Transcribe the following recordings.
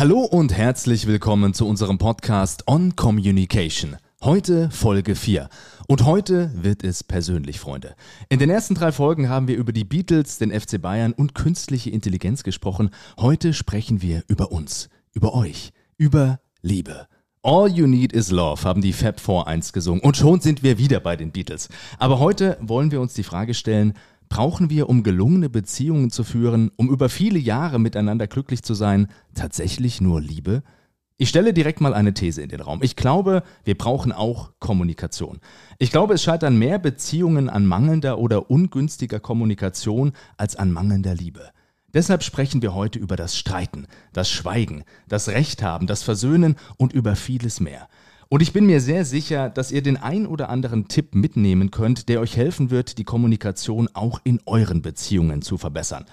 Hallo und herzlich willkommen zu unserem Podcast On Communication. Heute Folge 4. Und heute wird es persönlich, Freunde. In den ersten drei Folgen haben wir über die Beatles, den FC Bayern und künstliche Intelligenz gesprochen. Heute sprechen wir über uns, über euch, über Liebe. All You Need Is Love haben die Fab Four einst gesungen und schon sind wir wieder bei den Beatles. Aber heute wollen wir uns die Frage stellen, brauchen wir, um gelungene Beziehungen zu führen, um über viele Jahre miteinander glücklich zu sein, tatsächlich nur Liebe? Ich stelle direkt mal eine These in den Raum. Ich glaube, wir brauchen auch Kommunikation. Ich glaube, es scheitern mehr Beziehungen an mangelnder oder ungünstiger Kommunikation als an mangelnder Liebe. Deshalb sprechen wir heute über das Streiten, das Schweigen, das Recht haben, das Versöhnen und über vieles mehr. Und ich bin mir sehr sicher, dass ihr den ein oder anderen Tipp mitnehmen könnt, der euch helfen wird, die Kommunikation auch in euren Beziehungen zu verbessern.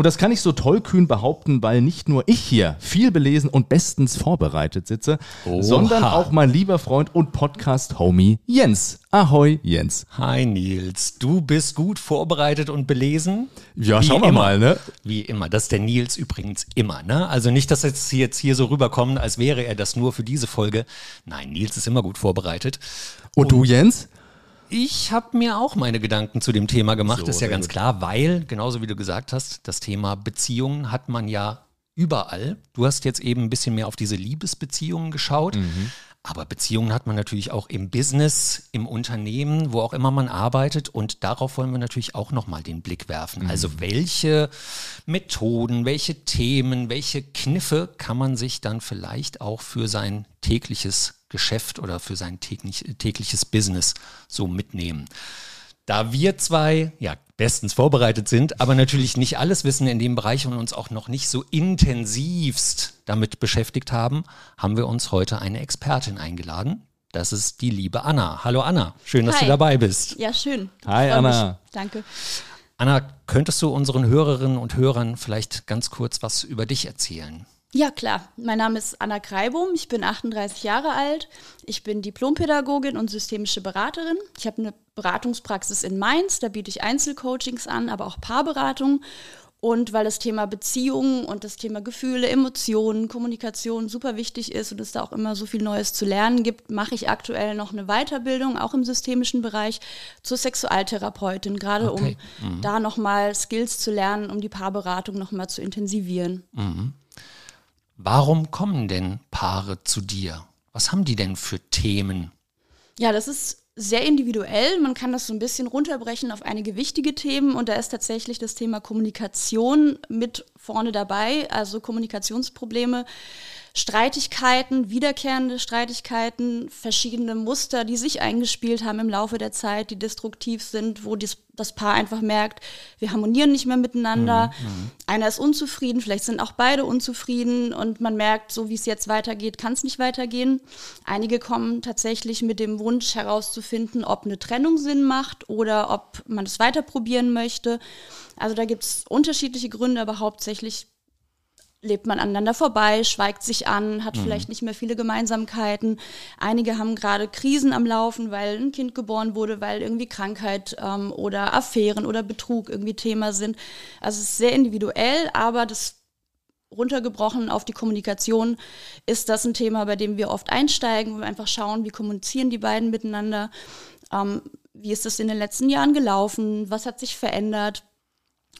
Und das kann ich so tollkühn behaupten, weil nicht nur ich hier viel belesen und bestens vorbereitet sitze, Oha. sondern auch mein lieber Freund und Podcast-Homie Jens. Ahoi, Jens. Hi, Nils. Du bist gut vorbereitet und belesen? Ja, Wie schauen wir immer. mal, ne? Wie immer. Das ist der Nils übrigens immer, ne? Also nicht, dass jetzt, jetzt hier so rüberkommt, als wäre er das nur für diese Folge. Nein, Nils ist immer gut vorbereitet. Und, und du, Jens? Ich habe mir auch meine Gedanken zu dem Thema gemacht, so, ist ja ganz gut. klar, weil, genauso wie du gesagt hast, das Thema Beziehungen hat man ja überall. Du hast jetzt eben ein bisschen mehr auf diese Liebesbeziehungen geschaut. Mhm. Aber Beziehungen hat man natürlich auch im Business, im Unternehmen, wo auch immer man arbeitet. Und darauf wollen wir natürlich auch nochmal den Blick werfen. Mhm. Also welche Methoden, welche Themen, welche Kniffe kann man sich dann vielleicht auch für sein tägliches Geschäft oder für sein täglich, tägliches Business so mitnehmen. Da wir zwei ja bestens vorbereitet sind, aber natürlich nicht alles wissen in dem Bereich und uns auch noch nicht so intensivst damit beschäftigt haben, haben wir uns heute eine Expertin eingeladen. Das ist die liebe Anna. Hallo Anna, schön, dass Hi. du dabei bist. Ja, schön. Hi Anna. Mich. Danke. Anna, könntest du unseren Hörerinnen und Hörern vielleicht ganz kurz was über dich erzählen? Ja, klar. Mein Name ist Anna Kreibum. Ich bin 38 Jahre alt. Ich bin Diplompädagogin und systemische Beraterin. Ich habe eine Beratungspraxis in Mainz. Da biete ich Einzelcoachings an, aber auch Paarberatung. Und weil das Thema Beziehungen und das Thema Gefühle, Emotionen, Kommunikation super wichtig ist und es da auch immer so viel Neues zu lernen gibt, mache ich aktuell noch eine Weiterbildung, auch im systemischen Bereich, zur Sexualtherapeutin, gerade okay. um mhm. da nochmal Skills zu lernen, um die Paarberatung nochmal zu intensivieren. Mhm. Warum kommen denn Paare zu dir? Was haben die denn für Themen? Ja, das ist sehr individuell. Man kann das so ein bisschen runterbrechen auf einige wichtige Themen und da ist tatsächlich das Thema Kommunikation mit vorne dabei, also Kommunikationsprobleme Streitigkeiten, wiederkehrende Streitigkeiten, verschiedene Muster, die sich eingespielt haben im Laufe der Zeit, die destruktiv sind, wo dies, das Paar einfach merkt, wir harmonieren nicht mehr miteinander. Mhm, mhm. Einer ist unzufrieden, vielleicht sind auch beide unzufrieden und man merkt, so wie es jetzt weitergeht, kann es nicht weitergehen. Einige kommen tatsächlich mit dem Wunsch herauszufinden, ob eine Trennung Sinn macht oder ob man es weiter probieren möchte. Also da gibt es unterschiedliche Gründe, aber hauptsächlich lebt man aneinander vorbei, schweigt sich an, hat mhm. vielleicht nicht mehr viele Gemeinsamkeiten. Einige haben gerade Krisen am Laufen, weil ein Kind geboren wurde, weil irgendwie Krankheit ähm, oder Affären oder Betrug irgendwie Thema sind. Also es ist sehr individuell, aber das runtergebrochen auf die Kommunikation ist das ein Thema, bei dem wir oft einsteigen, wo wir einfach schauen, wie kommunizieren die beiden miteinander, ähm, wie ist das in den letzten Jahren gelaufen, was hat sich verändert,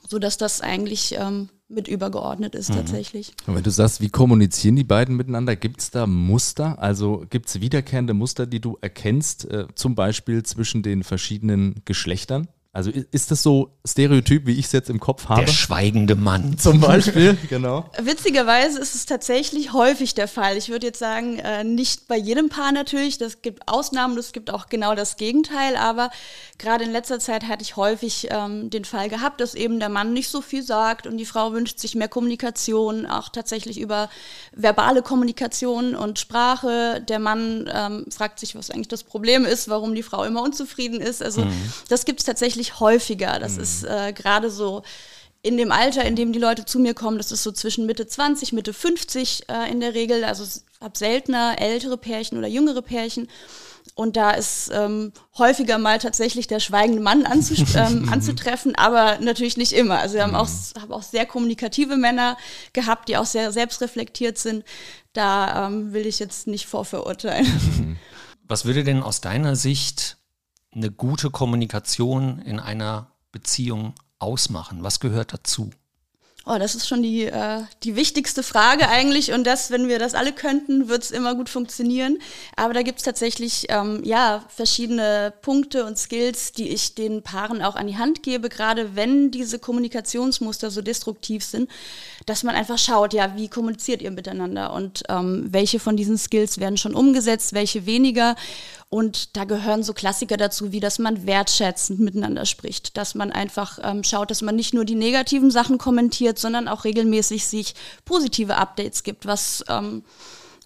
sodass das eigentlich ähm, mit übergeordnet ist mhm. tatsächlich. Und wenn du sagst, wie kommunizieren die beiden miteinander, gibt es da Muster? Also gibt es wiederkehrende Muster, die du erkennst, äh, zum Beispiel zwischen den verschiedenen Geschlechtern? Also ist das so Stereotyp, wie ich es jetzt im Kopf habe? Der schweigende Mann. Zum Beispiel, genau. Witzigerweise ist es tatsächlich häufig der Fall. Ich würde jetzt sagen, äh, nicht bei jedem Paar natürlich. Das gibt Ausnahmen, es gibt auch genau das Gegenteil. Aber gerade in letzter Zeit hatte ich häufig ähm, den Fall gehabt, dass eben der Mann nicht so viel sagt und die Frau wünscht sich mehr Kommunikation, auch tatsächlich über verbale Kommunikation und Sprache. Der Mann ähm, fragt sich, was eigentlich das Problem ist, warum die Frau immer unzufrieden ist. Also mhm. das gibt es tatsächlich tatsächlich häufiger. Das mhm. ist äh, gerade so in dem Alter, in dem die Leute zu mir kommen, das ist so zwischen Mitte 20, Mitte 50 äh, in der Regel. Also ich habe seltener ältere Pärchen oder jüngere Pärchen. Und da ist ähm, häufiger mal tatsächlich der schweigende Mann ähm, anzutreffen, aber natürlich nicht immer. Also wir haben auch, haben auch sehr kommunikative Männer gehabt, die auch sehr selbstreflektiert sind. Da ähm, will ich jetzt nicht vorverurteilen. Mhm. Was würde denn aus deiner Sicht eine gute Kommunikation in einer Beziehung ausmachen? Was gehört dazu? Oh, das ist schon die, äh, die wichtigste Frage eigentlich. Und das, wenn wir das alle könnten, wird es immer gut funktionieren. Aber da gibt es tatsächlich ähm, ja, verschiedene Punkte und Skills, die ich den Paaren auch an die Hand gebe, gerade wenn diese Kommunikationsmuster so destruktiv sind, dass man einfach schaut, ja, wie kommuniziert ihr miteinander und ähm, welche von diesen Skills werden schon umgesetzt, welche weniger. Und da gehören so Klassiker dazu, wie dass man wertschätzend miteinander spricht, dass man einfach ähm, schaut, dass man nicht nur die negativen Sachen kommentiert, sondern auch regelmäßig sich positive Updates gibt, was ähm,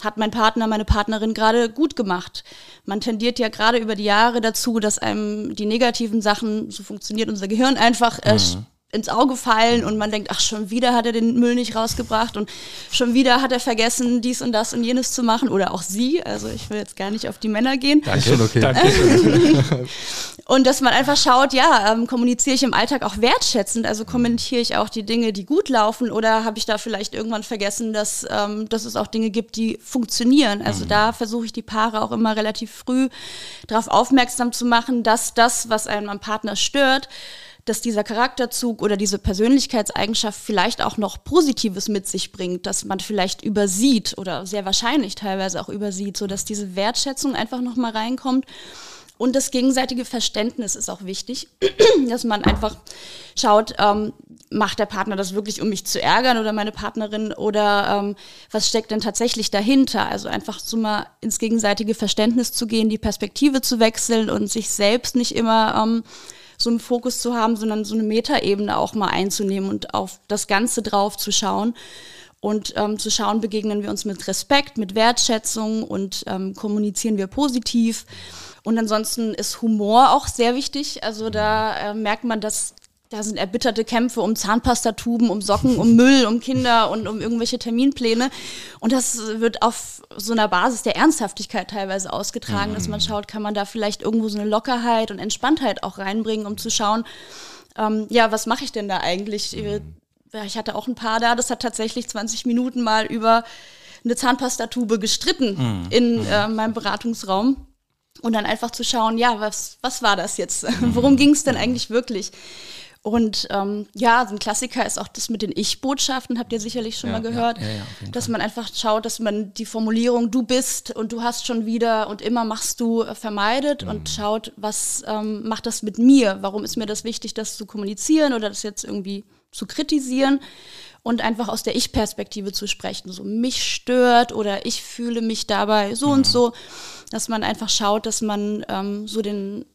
hat mein Partner, meine Partnerin gerade gut gemacht. Man tendiert ja gerade über die Jahre dazu, dass einem die negativen Sachen, so funktioniert unser Gehirn einfach, äh, mhm ins Auge fallen und man denkt, ach, schon wieder hat er den Müll nicht rausgebracht und schon wieder hat er vergessen, dies und das und jenes zu machen oder auch sie. Also ich will jetzt gar nicht auf die Männer gehen. Danke, okay. Danke. und dass man einfach schaut, ja, ähm, kommuniziere ich im Alltag auch wertschätzend, also kommentiere ich auch die Dinge, die gut laufen oder habe ich da vielleicht irgendwann vergessen, dass, ähm, dass es auch Dinge gibt, die funktionieren. Also mhm. da versuche ich die Paare auch immer relativ früh darauf aufmerksam zu machen, dass das, was einen am Partner stört, dass dieser Charakterzug oder diese Persönlichkeitseigenschaft vielleicht auch noch Positives mit sich bringt, dass man vielleicht übersieht oder sehr wahrscheinlich teilweise auch übersieht, so dass diese Wertschätzung einfach noch mal reinkommt. Und das gegenseitige Verständnis ist auch wichtig, dass man einfach schaut, ähm, macht der Partner das wirklich, um mich zu ärgern oder meine Partnerin oder ähm, was steckt denn tatsächlich dahinter? Also einfach so mal ins gegenseitige Verständnis zu gehen, die Perspektive zu wechseln und sich selbst nicht immer ähm, so einen Fokus zu haben, sondern so eine Metaebene auch mal einzunehmen und auf das Ganze drauf zu schauen. Und ähm, zu schauen, begegnen wir uns mit Respekt, mit Wertschätzung und ähm, kommunizieren wir positiv. Und ansonsten ist Humor auch sehr wichtig. Also da äh, merkt man, dass da sind erbitterte Kämpfe um Zahnpastatuben, um Socken, um Müll, um Kinder und um irgendwelche Terminpläne. Und das wird auf so einer Basis der Ernsthaftigkeit teilweise ausgetragen, mhm. dass man mhm. schaut, kann man da vielleicht irgendwo so eine Lockerheit und Entspanntheit auch reinbringen, um zu schauen, ähm, ja, was mache ich denn da eigentlich? Mhm. Ich hatte auch ein paar da, das hat tatsächlich 20 Minuten mal über eine Zahnpastatube gestritten mhm. in mhm. äh, meinem Beratungsraum. Und dann einfach zu schauen, ja, was, was war das jetzt? Mhm. Worum ging es denn eigentlich wirklich? Und ähm, ja, so ein Klassiker ist auch das mit den Ich-Botschaften, habt ihr sicherlich schon ja, mal gehört, ja, ja, dass man einfach schaut, dass man die Formulierung du bist und du hast schon wieder und immer machst du äh, vermeidet mhm. und schaut, was ähm, macht das mit mir? Warum ist mir das wichtig, das zu kommunizieren oder das jetzt irgendwie zu kritisieren? Und einfach aus der Ich-Perspektive zu sprechen, so mich stört oder ich fühle mich dabei so mhm. und so, dass man einfach schaut, dass man ähm, so den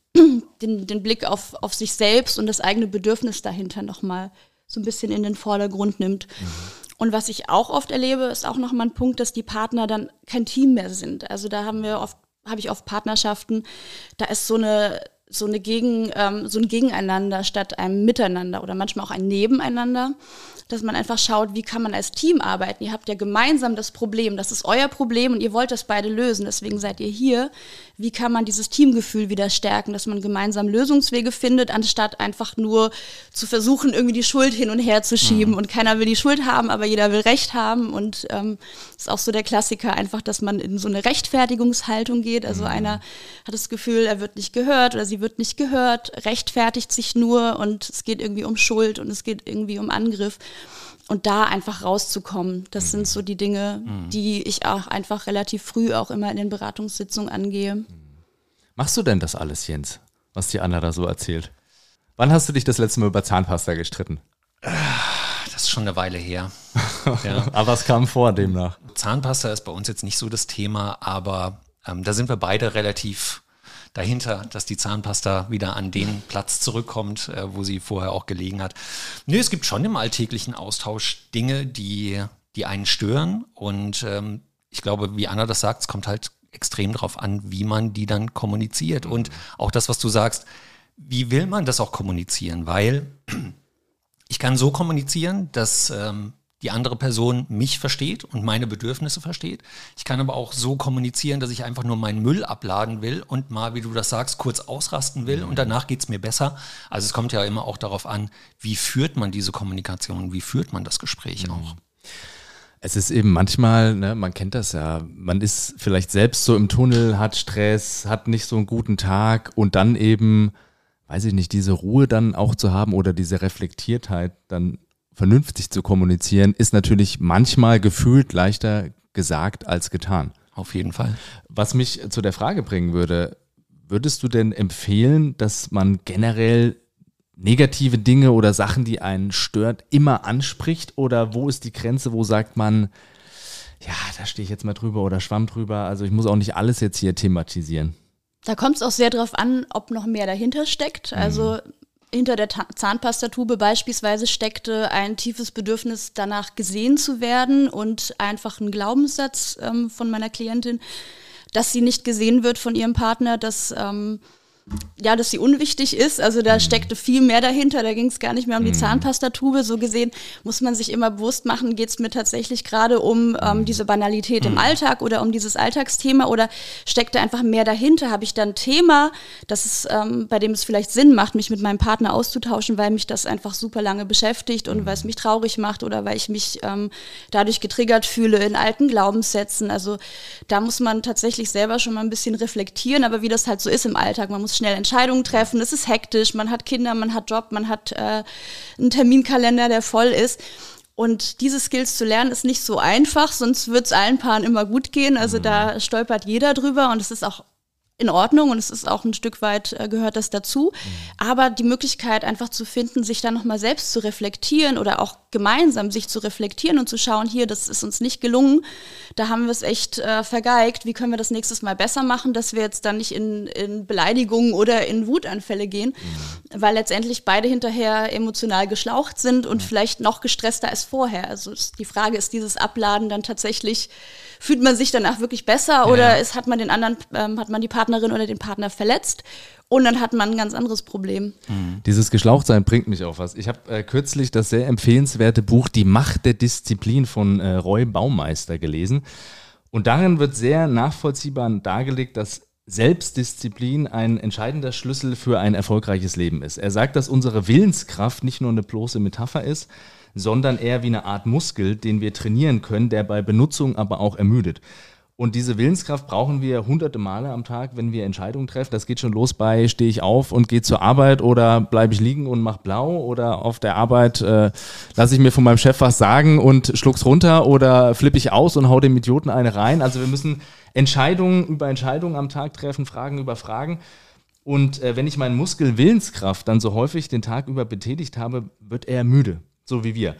den, den Blick auf, auf sich selbst und das eigene Bedürfnis dahinter nochmal so ein bisschen in den Vordergrund nimmt. Mhm. Und was ich auch oft erlebe, ist auch nochmal ein Punkt, dass die Partner dann kein Team mehr sind. Also da haben wir oft, habe ich oft Partnerschaften, da ist so eine so eine Gegen, ähm, so ein Gegeneinander statt einem Miteinander oder manchmal auch ein Nebeneinander dass man einfach schaut, wie kann man als Team arbeiten. Ihr habt ja gemeinsam das Problem, das ist euer Problem und ihr wollt das beide lösen, deswegen seid ihr hier. Wie kann man dieses Teamgefühl wieder stärken, dass man gemeinsam Lösungswege findet, anstatt einfach nur zu versuchen, irgendwie die Schuld hin und her zu schieben. Mhm. Und keiner will die Schuld haben, aber jeder will Recht haben. Und ähm, ist auch so der Klassiker, einfach, dass man in so eine Rechtfertigungshaltung geht. Also mhm. einer hat das Gefühl, er wird nicht gehört oder sie wird nicht gehört, rechtfertigt sich nur und es geht irgendwie um Schuld und es geht irgendwie um Angriff und da einfach rauszukommen. Das mhm. sind so die Dinge, mhm. die ich auch einfach relativ früh auch immer in den Beratungssitzungen angehe. Mhm. Machst du denn das alles, Jens, was die Anna da so erzählt? Wann hast du dich das letzte Mal über Zahnpasta gestritten? Das ist schon eine Weile her. ja. aber es kam vor demnach. Zahnpasta ist bei uns jetzt nicht so das Thema, aber ähm, da sind wir beide relativ dahinter, dass die Zahnpasta wieder an den Platz zurückkommt, äh, wo sie vorher auch gelegen hat. Nö, es gibt schon im alltäglichen Austausch Dinge, die, die einen stören. Und ähm, ich glaube, wie Anna das sagt, es kommt halt extrem darauf an, wie man die dann kommuniziert. Und auch das, was du sagst, wie will man das auch kommunizieren? Weil ich kann so kommunizieren, dass ähm, die andere Person mich versteht und meine Bedürfnisse versteht. Ich kann aber auch so kommunizieren, dass ich einfach nur meinen Müll abladen will und mal, wie du das sagst, kurz ausrasten will und danach geht es mir besser. Also es kommt ja immer auch darauf an, wie führt man diese Kommunikation, wie führt man das Gespräch mhm. auch. Es ist eben manchmal, ne, man kennt das ja, man ist vielleicht selbst so im Tunnel, hat Stress, hat nicht so einen guten Tag und dann eben, weiß ich nicht, diese Ruhe dann auch zu haben oder diese Reflektiertheit dann vernünftig zu kommunizieren, ist natürlich manchmal gefühlt leichter gesagt als getan. Auf jeden Fall. Was mich zu der Frage bringen würde, würdest du denn empfehlen, dass man generell negative Dinge oder Sachen, die einen stört, immer anspricht? Oder wo ist die Grenze, wo sagt man, ja, da stehe ich jetzt mal drüber oder schwamm drüber, also ich muss auch nicht alles jetzt hier thematisieren? Da kommt es auch sehr darauf an, ob noch mehr dahinter steckt. Also mhm. Hinter der Ta Zahnpastatube beispielsweise steckte ein tiefes Bedürfnis danach gesehen zu werden und einfach ein Glaubenssatz ähm, von meiner Klientin, dass sie nicht gesehen wird von ihrem Partner, dass ähm, ja, dass sie unwichtig ist. Also da mhm. steckte viel mehr dahinter. Da ging es gar nicht mehr um die mhm. Zahnpastatube. So gesehen muss man sich immer bewusst machen, geht es mir tatsächlich gerade um ähm, mhm. diese Banalität im Alltag oder um dieses Alltagsthema oder steckt da einfach mehr dahinter? Habe ich dann ein Thema, das ist, ähm, bei dem es vielleicht Sinn macht, mich mit meinem Partner auszutauschen, weil mich das einfach super lange beschäftigt und weil es mich traurig macht oder weil ich mich ähm, dadurch getriggert fühle in alten Glaubenssätzen. Also da muss man tatsächlich selber schon mal ein bisschen reflektieren, aber wie das halt so ist im Alltag, man muss schnell Entscheidungen treffen, es ist hektisch, man hat Kinder, man hat Job, man hat äh, einen Terminkalender, der voll ist. Und diese Skills zu lernen ist nicht so einfach, sonst wird es allen Paaren immer gut gehen. Also mhm. da stolpert jeder drüber und es ist auch in Ordnung und es ist auch ein Stück weit äh, gehört das dazu. Mhm. Aber die Möglichkeit einfach zu finden, sich dann nochmal selbst zu reflektieren oder auch gemeinsam sich zu reflektieren und zu schauen, hier, das ist uns nicht gelungen, da haben wir es echt äh, vergeigt, wie können wir das nächstes Mal besser machen, dass wir jetzt dann nicht in, in Beleidigungen oder in Wutanfälle gehen, mhm. weil letztendlich beide hinterher emotional geschlaucht sind und mhm. vielleicht noch gestresster als vorher. Also die Frage ist, dieses Abladen dann tatsächlich fühlt man sich danach wirklich besser ja. oder ist, hat man den anderen, ähm, hat man die Partnerin oder den Partner verletzt und dann hat man ein ganz anderes Problem. Mhm. Dieses Geschlauchtsein bringt mich auf was. Ich habe äh, kürzlich das sehr empfehlenswerte Buch Die Macht der Disziplin von äh, Roy Baumeister gelesen. Und darin wird sehr nachvollziehbar dargelegt, dass Selbstdisziplin ein entscheidender Schlüssel für ein erfolgreiches Leben ist. Er sagt, dass unsere Willenskraft nicht nur eine bloße Metapher ist, sondern eher wie eine Art Muskel, den wir trainieren können, der bei Benutzung aber auch ermüdet. Und diese Willenskraft brauchen wir hunderte Male am Tag, wenn wir Entscheidungen treffen. Das geht schon los bei, stehe ich auf und gehe zur Arbeit oder bleibe ich liegen und mache blau oder auf der Arbeit äh, lasse ich mir von meinem Chef was sagen und schluck's runter oder flippe ich aus und hau dem Idioten eine rein. Also wir müssen Entscheidungen über Entscheidungen am Tag treffen, Fragen über Fragen. Und äh, wenn ich meinen Muskel Willenskraft dann so häufig den Tag über betätigt habe, wird er müde so wie wir.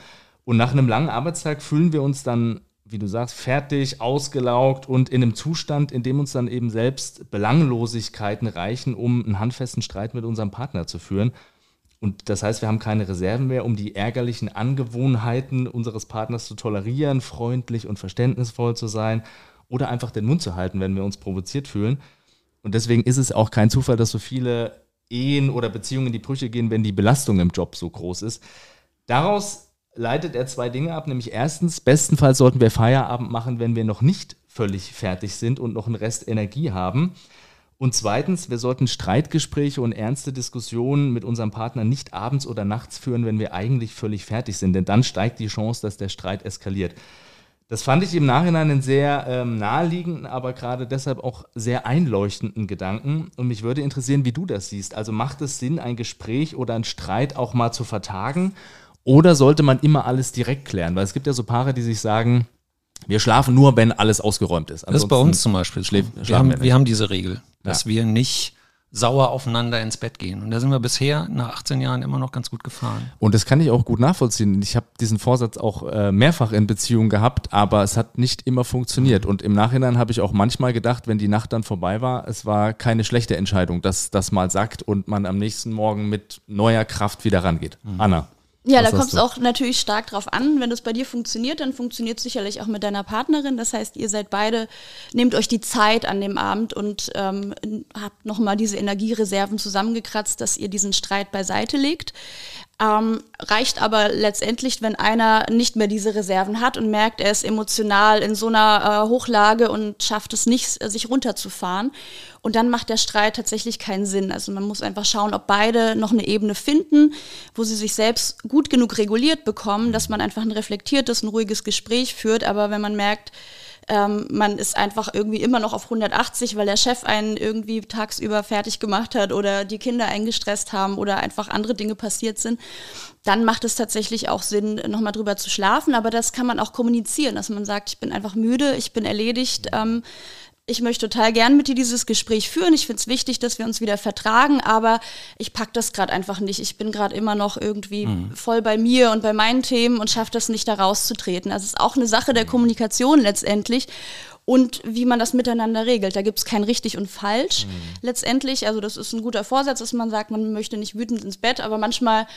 Und nach einem langen Arbeitstag fühlen wir uns dann, wie du sagst, fertig, ausgelaugt und in einem Zustand, in dem uns dann eben selbst Belanglosigkeiten reichen, um einen handfesten Streit mit unserem Partner zu führen. Und das heißt, wir haben keine Reserven mehr, um die ärgerlichen Angewohnheiten unseres Partners zu tolerieren, freundlich und verständnisvoll zu sein oder einfach den Mund zu halten, wenn wir uns provoziert fühlen. Und deswegen ist es auch kein Zufall, dass so viele Ehen oder Beziehungen in die Brüche gehen, wenn die Belastung im Job so groß ist. Daraus leitet er zwei Dinge ab, nämlich erstens, bestenfalls sollten wir Feierabend machen, wenn wir noch nicht völlig fertig sind und noch einen Rest Energie haben. Und zweitens, wir sollten Streitgespräche und ernste Diskussionen mit unserem Partner nicht abends oder nachts führen, wenn wir eigentlich völlig fertig sind, denn dann steigt die Chance, dass der Streit eskaliert. Das fand ich im Nachhinein einen sehr ähm, naheliegenden, aber gerade deshalb auch sehr einleuchtenden Gedanken. Und mich würde interessieren, wie du das siehst. Also macht es Sinn, ein Gespräch oder einen Streit auch mal zu vertagen? Oder sollte man immer alles direkt klären? Weil es gibt ja so Paare, die sich sagen, wir schlafen nur, wenn alles ausgeräumt ist. Ansonsten das ist bei uns zum Beispiel. Schläf, wir, haben, wir, wir, haben, diese Regel, dass ja. wir nicht sauer aufeinander ins Bett gehen. Und da sind wir bisher nach 18 Jahren immer noch ganz gut gefahren. Und das kann ich auch gut nachvollziehen. Ich habe diesen Vorsatz auch äh, mehrfach in Beziehungen gehabt, aber es hat nicht immer funktioniert. Und im Nachhinein habe ich auch manchmal gedacht, wenn die Nacht dann vorbei war, es war keine schlechte Entscheidung, dass das mal sagt und man am nächsten Morgen mit neuer Kraft wieder rangeht. Mhm. Anna. Ja, Was da kommt es auch natürlich stark drauf an. Wenn das bei dir funktioniert, dann funktioniert es sicherlich auch mit deiner Partnerin. Das heißt, ihr seid beide, nehmt euch die Zeit an dem Abend und ähm, habt nochmal diese Energiereserven zusammengekratzt, dass ihr diesen Streit beiseite legt. Ähm, reicht aber letztendlich, wenn einer nicht mehr diese Reserven hat und merkt, er ist emotional in so einer äh, Hochlage und schafft es nicht, sich runterzufahren. Und dann macht der Streit tatsächlich keinen Sinn. Also man muss einfach schauen, ob beide noch eine Ebene finden, wo sie sich selbst gut genug reguliert bekommen, dass man einfach ein reflektiertes, ein ruhiges Gespräch führt. Aber wenn man merkt, ähm, man ist einfach irgendwie immer noch auf 180, weil der Chef einen irgendwie tagsüber fertig gemacht hat oder die Kinder eingestresst haben oder einfach andere Dinge passiert sind. Dann macht es tatsächlich auch Sinn, nochmal drüber zu schlafen. Aber das kann man auch kommunizieren, dass man sagt, ich bin einfach müde, ich bin erledigt. Ähm, ich möchte total gern mit dir dieses Gespräch führen. Ich finde es wichtig, dass wir uns wieder vertragen, aber ich packe das gerade einfach nicht. Ich bin gerade immer noch irgendwie mhm. voll bei mir und bei meinen Themen und schaffe das nicht, da rauszutreten. Also es ist auch eine Sache der Kommunikation letztendlich und wie man das miteinander regelt. Da gibt es kein richtig und falsch mhm. letztendlich. Also das ist ein guter Vorsatz, dass man sagt, man möchte nicht wütend ins Bett, aber manchmal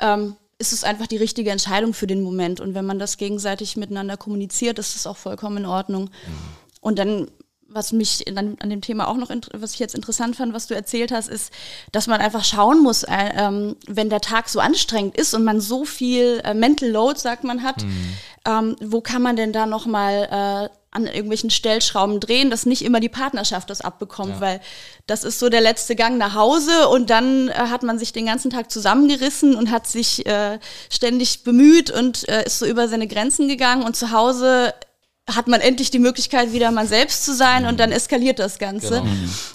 ähm, ist es einfach die richtige Entscheidung für den Moment. Und wenn man das gegenseitig miteinander kommuniziert, ist es auch vollkommen in Ordnung. Mhm. Und dann was mich an, an, dem Thema auch noch, was ich jetzt interessant fand, was du erzählt hast, ist, dass man einfach schauen muss, äh, ähm, wenn der Tag so anstrengend ist und man so viel äh, Mental Load, sagt man, hat, mhm. ähm, wo kann man denn da nochmal äh, an irgendwelchen Stellschrauben drehen, dass nicht immer die Partnerschaft das abbekommt, ja. weil das ist so der letzte Gang nach Hause und dann äh, hat man sich den ganzen Tag zusammengerissen und hat sich äh, ständig bemüht und äh, ist so über seine Grenzen gegangen und zu Hause hat man endlich die Möglichkeit, wieder man selbst zu sein und dann eskaliert das Ganze. Genau.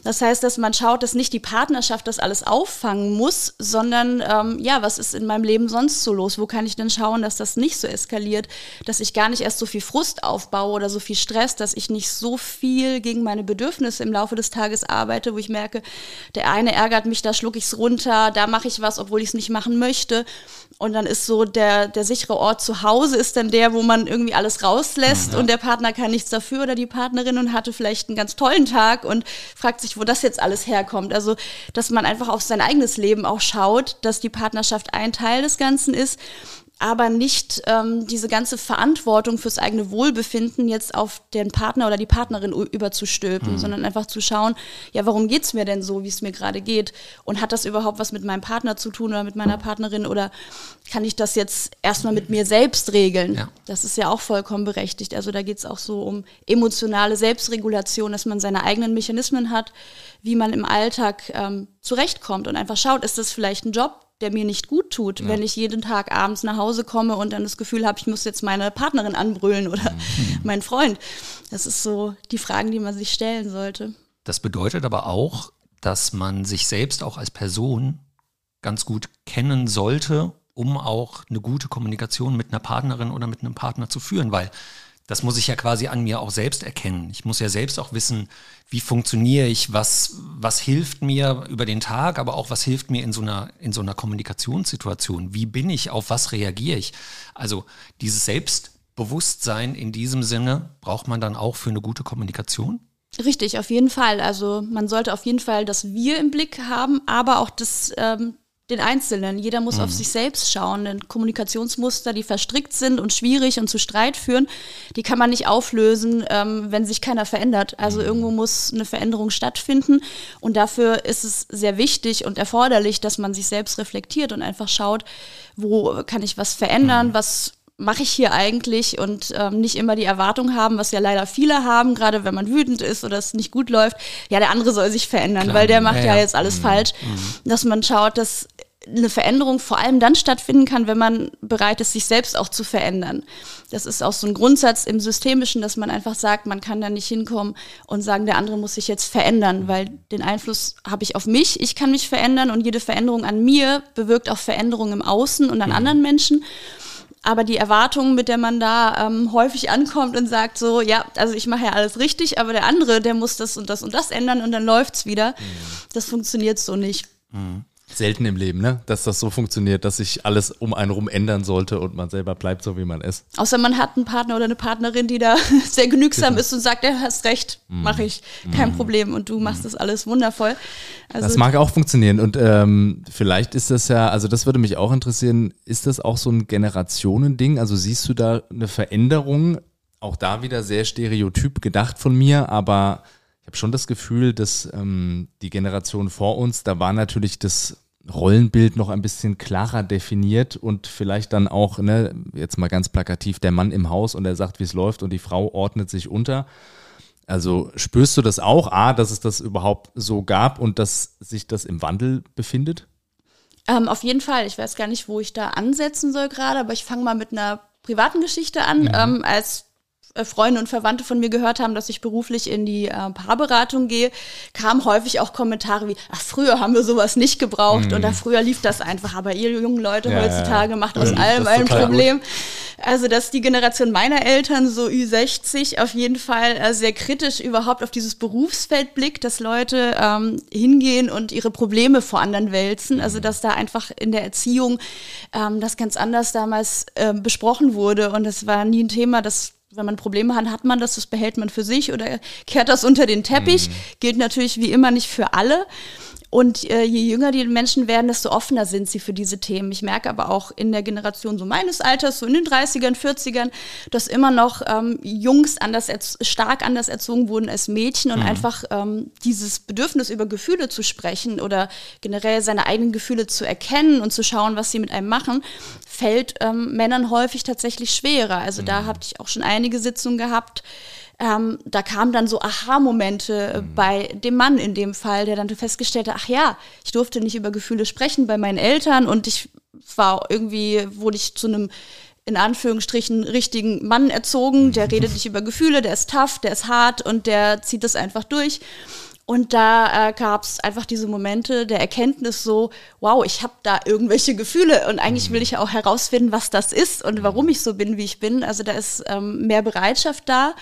Das heißt, dass man schaut, dass nicht die Partnerschaft das alles auffangen muss, sondern ähm, ja, was ist in meinem Leben sonst so los? Wo kann ich denn schauen, dass das nicht so eskaliert, dass ich gar nicht erst so viel Frust aufbaue oder so viel Stress, dass ich nicht so viel gegen meine Bedürfnisse im Laufe des Tages arbeite, wo ich merke, der eine ärgert mich, da schlucke ich es runter, da mache ich was, obwohl ich es nicht machen möchte. Und dann ist so der, der sichere Ort zu Hause ist dann der, wo man irgendwie alles rauslässt ja. und der Partner kann nichts dafür oder die Partnerin und hatte vielleicht einen ganz tollen Tag und fragt sich, wo das jetzt alles herkommt. Also, dass man einfach auf sein eigenes Leben auch schaut, dass die Partnerschaft ein Teil des Ganzen ist aber nicht ähm, diese ganze Verantwortung fürs eigene Wohlbefinden jetzt auf den Partner oder die Partnerin überzustülpen, mhm. sondern einfach zu schauen, ja, warum geht es mir denn so, wie es mir gerade geht? Und hat das überhaupt was mit meinem Partner zu tun oder mit meiner Partnerin oder kann ich das jetzt erstmal mit mir selbst regeln? Ja. Das ist ja auch vollkommen berechtigt. Also da geht es auch so um emotionale Selbstregulation, dass man seine eigenen Mechanismen hat, wie man im Alltag ähm, zurechtkommt und einfach schaut, ist das vielleicht ein Job, der mir nicht gut tut, ja. wenn ich jeden Tag abends nach Hause komme und dann das Gefühl habe, ich muss jetzt meine Partnerin anbrüllen oder mhm. meinen Freund. Das ist so die Fragen, die man sich stellen sollte. Das bedeutet aber auch, dass man sich selbst auch als Person ganz gut kennen sollte, um auch eine gute Kommunikation mit einer Partnerin oder mit einem Partner zu führen, weil das muss ich ja quasi an mir auch selbst erkennen. Ich muss ja selbst auch wissen, wie funktioniere ich, was, was hilft mir über den Tag, aber auch was hilft mir in so einer, in so einer Kommunikationssituation. Wie bin ich, auf was reagiere ich? Also dieses Selbstbewusstsein in diesem Sinne braucht man dann auch für eine gute Kommunikation? Richtig, auf jeden Fall. Also man sollte auf jeden Fall das Wir im Blick haben, aber auch das, ähm, den Einzelnen. Jeder muss mhm. auf sich selbst schauen. Denn Kommunikationsmuster, die verstrickt sind und schwierig und zu Streit führen, die kann man nicht auflösen, ähm, wenn sich keiner verändert. Also mhm. irgendwo muss eine Veränderung stattfinden. Und dafür ist es sehr wichtig und erforderlich, dass man sich selbst reflektiert und einfach schaut, wo kann ich was verändern, mhm. was mache ich hier eigentlich und ähm, nicht immer die Erwartung haben, was ja leider viele haben, gerade wenn man wütend ist oder es nicht gut läuft, ja, der andere soll sich verändern, Klar. weil der macht ja, ja jetzt alles mhm. falsch. Mhm. Dass man schaut, dass eine Veränderung vor allem dann stattfinden kann, wenn man bereit ist, sich selbst auch zu verändern. Das ist auch so ein Grundsatz im Systemischen, dass man einfach sagt, man kann da nicht hinkommen und sagen, der andere muss sich jetzt verändern, weil den Einfluss habe ich auf mich, ich kann mich verändern und jede Veränderung an mir bewirkt auch Veränderungen im Außen und an mhm. anderen Menschen. Aber die Erwartung, mit der man da ähm, häufig ankommt und sagt so, ja, also ich mache ja alles richtig, aber der andere, der muss das und das und das ändern und dann läuft's wieder. Mhm. Das funktioniert so nicht. Mhm selten im Leben, ne? dass das so funktioniert, dass sich alles um einen rum ändern sollte und man selber bleibt so, wie man ist. Außer man hat einen Partner oder eine Partnerin, die da sehr genügsam genau. ist und sagt, ja, hast recht, mm. mache ich, kein mm. Problem und du machst mm. das alles wundervoll. Also das mag auch funktionieren und ähm, vielleicht ist das ja, also das würde mich auch interessieren, ist das auch so ein Generationending? Also siehst du da eine Veränderung? Auch da wieder sehr stereotyp gedacht von mir, aber ich habe schon das Gefühl, dass ähm, die Generation vor uns, da war natürlich das Rollenbild noch ein bisschen klarer definiert und vielleicht dann auch, ne, jetzt mal ganz plakativ, der Mann im Haus und er sagt, wie es läuft und die Frau ordnet sich unter. Also spürst du das auch, A, dass es das überhaupt so gab und dass sich das im Wandel befindet? Ähm, auf jeden Fall. Ich weiß gar nicht, wo ich da ansetzen soll gerade, aber ich fange mal mit einer privaten Geschichte an. Mhm. Ähm, als Freunde und Verwandte von mir gehört haben, dass ich beruflich in die äh, Paarberatung gehe, kamen häufig auch Kommentare wie, ach, früher haben wir sowas nicht gebraucht mhm. oder früher lief das einfach, aber ihr jungen Leute ja, heutzutage macht aus allem ein Problem. Gut. Also, dass die Generation meiner Eltern, so Ü60, auf jeden Fall äh, sehr kritisch überhaupt auf dieses Berufsfeld blickt, dass Leute ähm, hingehen und ihre Probleme vor anderen wälzen. Also, dass da einfach in der Erziehung ähm, das ganz anders damals äh, besprochen wurde und das war nie ein Thema, das wenn man Probleme hat, hat man das, das behält man für sich oder kehrt das unter den Teppich. Mhm. Gilt natürlich wie immer nicht für alle. Und äh, je jünger die Menschen werden, desto offener sind sie für diese Themen. Ich merke aber auch in der Generation so meines Alters, so in den 30ern, 40ern, dass immer noch ähm, Jungs anders stark anders erzogen wurden als Mädchen und mhm. einfach ähm, dieses Bedürfnis über Gefühle zu sprechen oder generell seine eigenen Gefühle zu erkennen und zu schauen, was sie mit einem machen, fällt ähm, Männern häufig tatsächlich schwerer. Also mhm. da habe ich auch schon einige Sitzungen gehabt, ähm, da kamen dann so Aha-Momente mhm. bei dem Mann in dem Fall, der dann festgestellt hat, ach ja, ich durfte nicht über Gefühle sprechen bei meinen Eltern und ich war irgendwie, wurde ich zu einem in Anführungsstrichen richtigen Mann erzogen, der redet nicht über Gefühle, der ist tough, der ist hart und der zieht das einfach durch. Und da äh, gab es einfach diese Momente der Erkenntnis so, wow, ich habe da irgendwelche Gefühle und eigentlich will mhm. ich ja auch herausfinden, was das ist und warum ich so bin, wie ich bin. Also da ist ähm, mehr Bereitschaft da.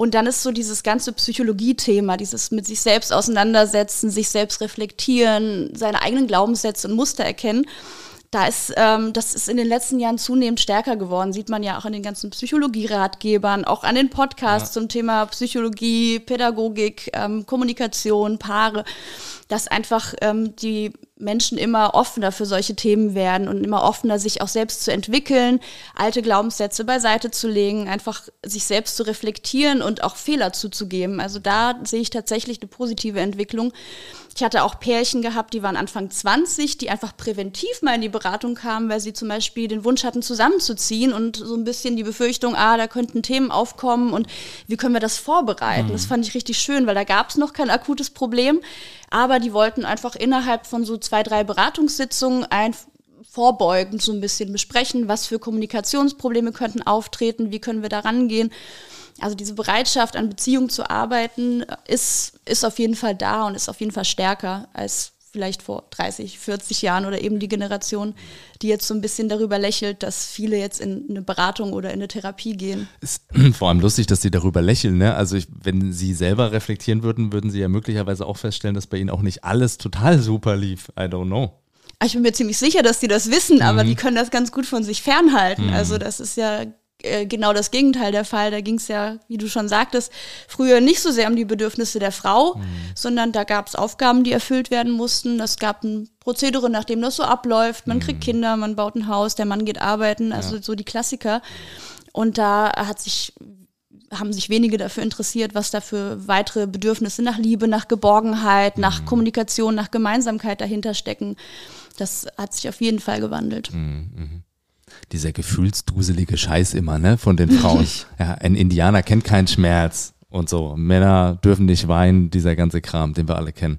Und dann ist so dieses ganze Psychologie-Thema, dieses mit sich selbst auseinandersetzen, sich selbst reflektieren, seine eigenen Glaubenssätze und Muster erkennen. Da ist, ähm, das ist in den letzten Jahren zunehmend stärker geworden. Sieht man ja auch in den ganzen Psychologie-Ratgebern, auch an den Podcasts ja. zum Thema Psychologie, Pädagogik, ähm, Kommunikation, Paare, dass einfach ähm, die Menschen immer offener für solche Themen werden und immer offener, sich auch selbst zu entwickeln, alte Glaubenssätze beiseite zu legen, einfach sich selbst zu reflektieren und auch Fehler zuzugeben. Also da sehe ich tatsächlich eine positive Entwicklung. Ich hatte auch Pärchen gehabt, die waren Anfang 20, die einfach präventiv mal in die Beratung kamen, weil sie zum Beispiel den Wunsch hatten, zusammenzuziehen und so ein bisschen die Befürchtung, ah, da könnten Themen aufkommen und wie können wir das vorbereiten? Mhm. Das fand ich richtig schön, weil da gab es noch kein akutes Problem, aber die wollten einfach innerhalb von so zwei, drei Beratungssitzungen ein vorbeugend so ein bisschen besprechen, was für Kommunikationsprobleme könnten auftreten, wie können wir da rangehen. Also diese Bereitschaft, an Beziehungen zu arbeiten, ist, ist auf jeden Fall da und ist auf jeden Fall stärker als vielleicht vor 30, 40 Jahren oder eben die Generation, die jetzt so ein bisschen darüber lächelt, dass viele jetzt in eine Beratung oder in eine Therapie gehen. Ist vor allem lustig, dass sie darüber lächeln. Ne? Also ich, wenn sie selber reflektieren würden, würden sie ja möglicherweise auch feststellen, dass bei ihnen auch nicht alles total super lief. I don't know. Ich bin mir ziemlich sicher, dass die das wissen, aber mhm. die können das ganz gut von sich fernhalten. Mhm. Also das ist ja genau das Gegenteil der Fall. Da ging es ja, wie du schon sagtest, früher nicht so sehr um die Bedürfnisse der Frau, mhm. sondern da gab es Aufgaben, die erfüllt werden mussten. Es gab ein Prozedere, nach dem das so abläuft. Man mhm. kriegt Kinder, man baut ein Haus, der Mann geht arbeiten, also ja. so die Klassiker. Und da hat sich haben sich wenige dafür interessiert, was da für weitere Bedürfnisse nach Liebe, nach Geborgenheit, mhm. nach Kommunikation, nach Gemeinsamkeit dahinter stecken. Das hat sich auf jeden Fall gewandelt. Mhm. Dieser gefühlsduselige Scheiß immer, ne, von den Frauen. ja, ein Indianer kennt keinen Schmerz und so. Männer dürfen nicht weinen, dieser ganze Kram, den wir alle kennen.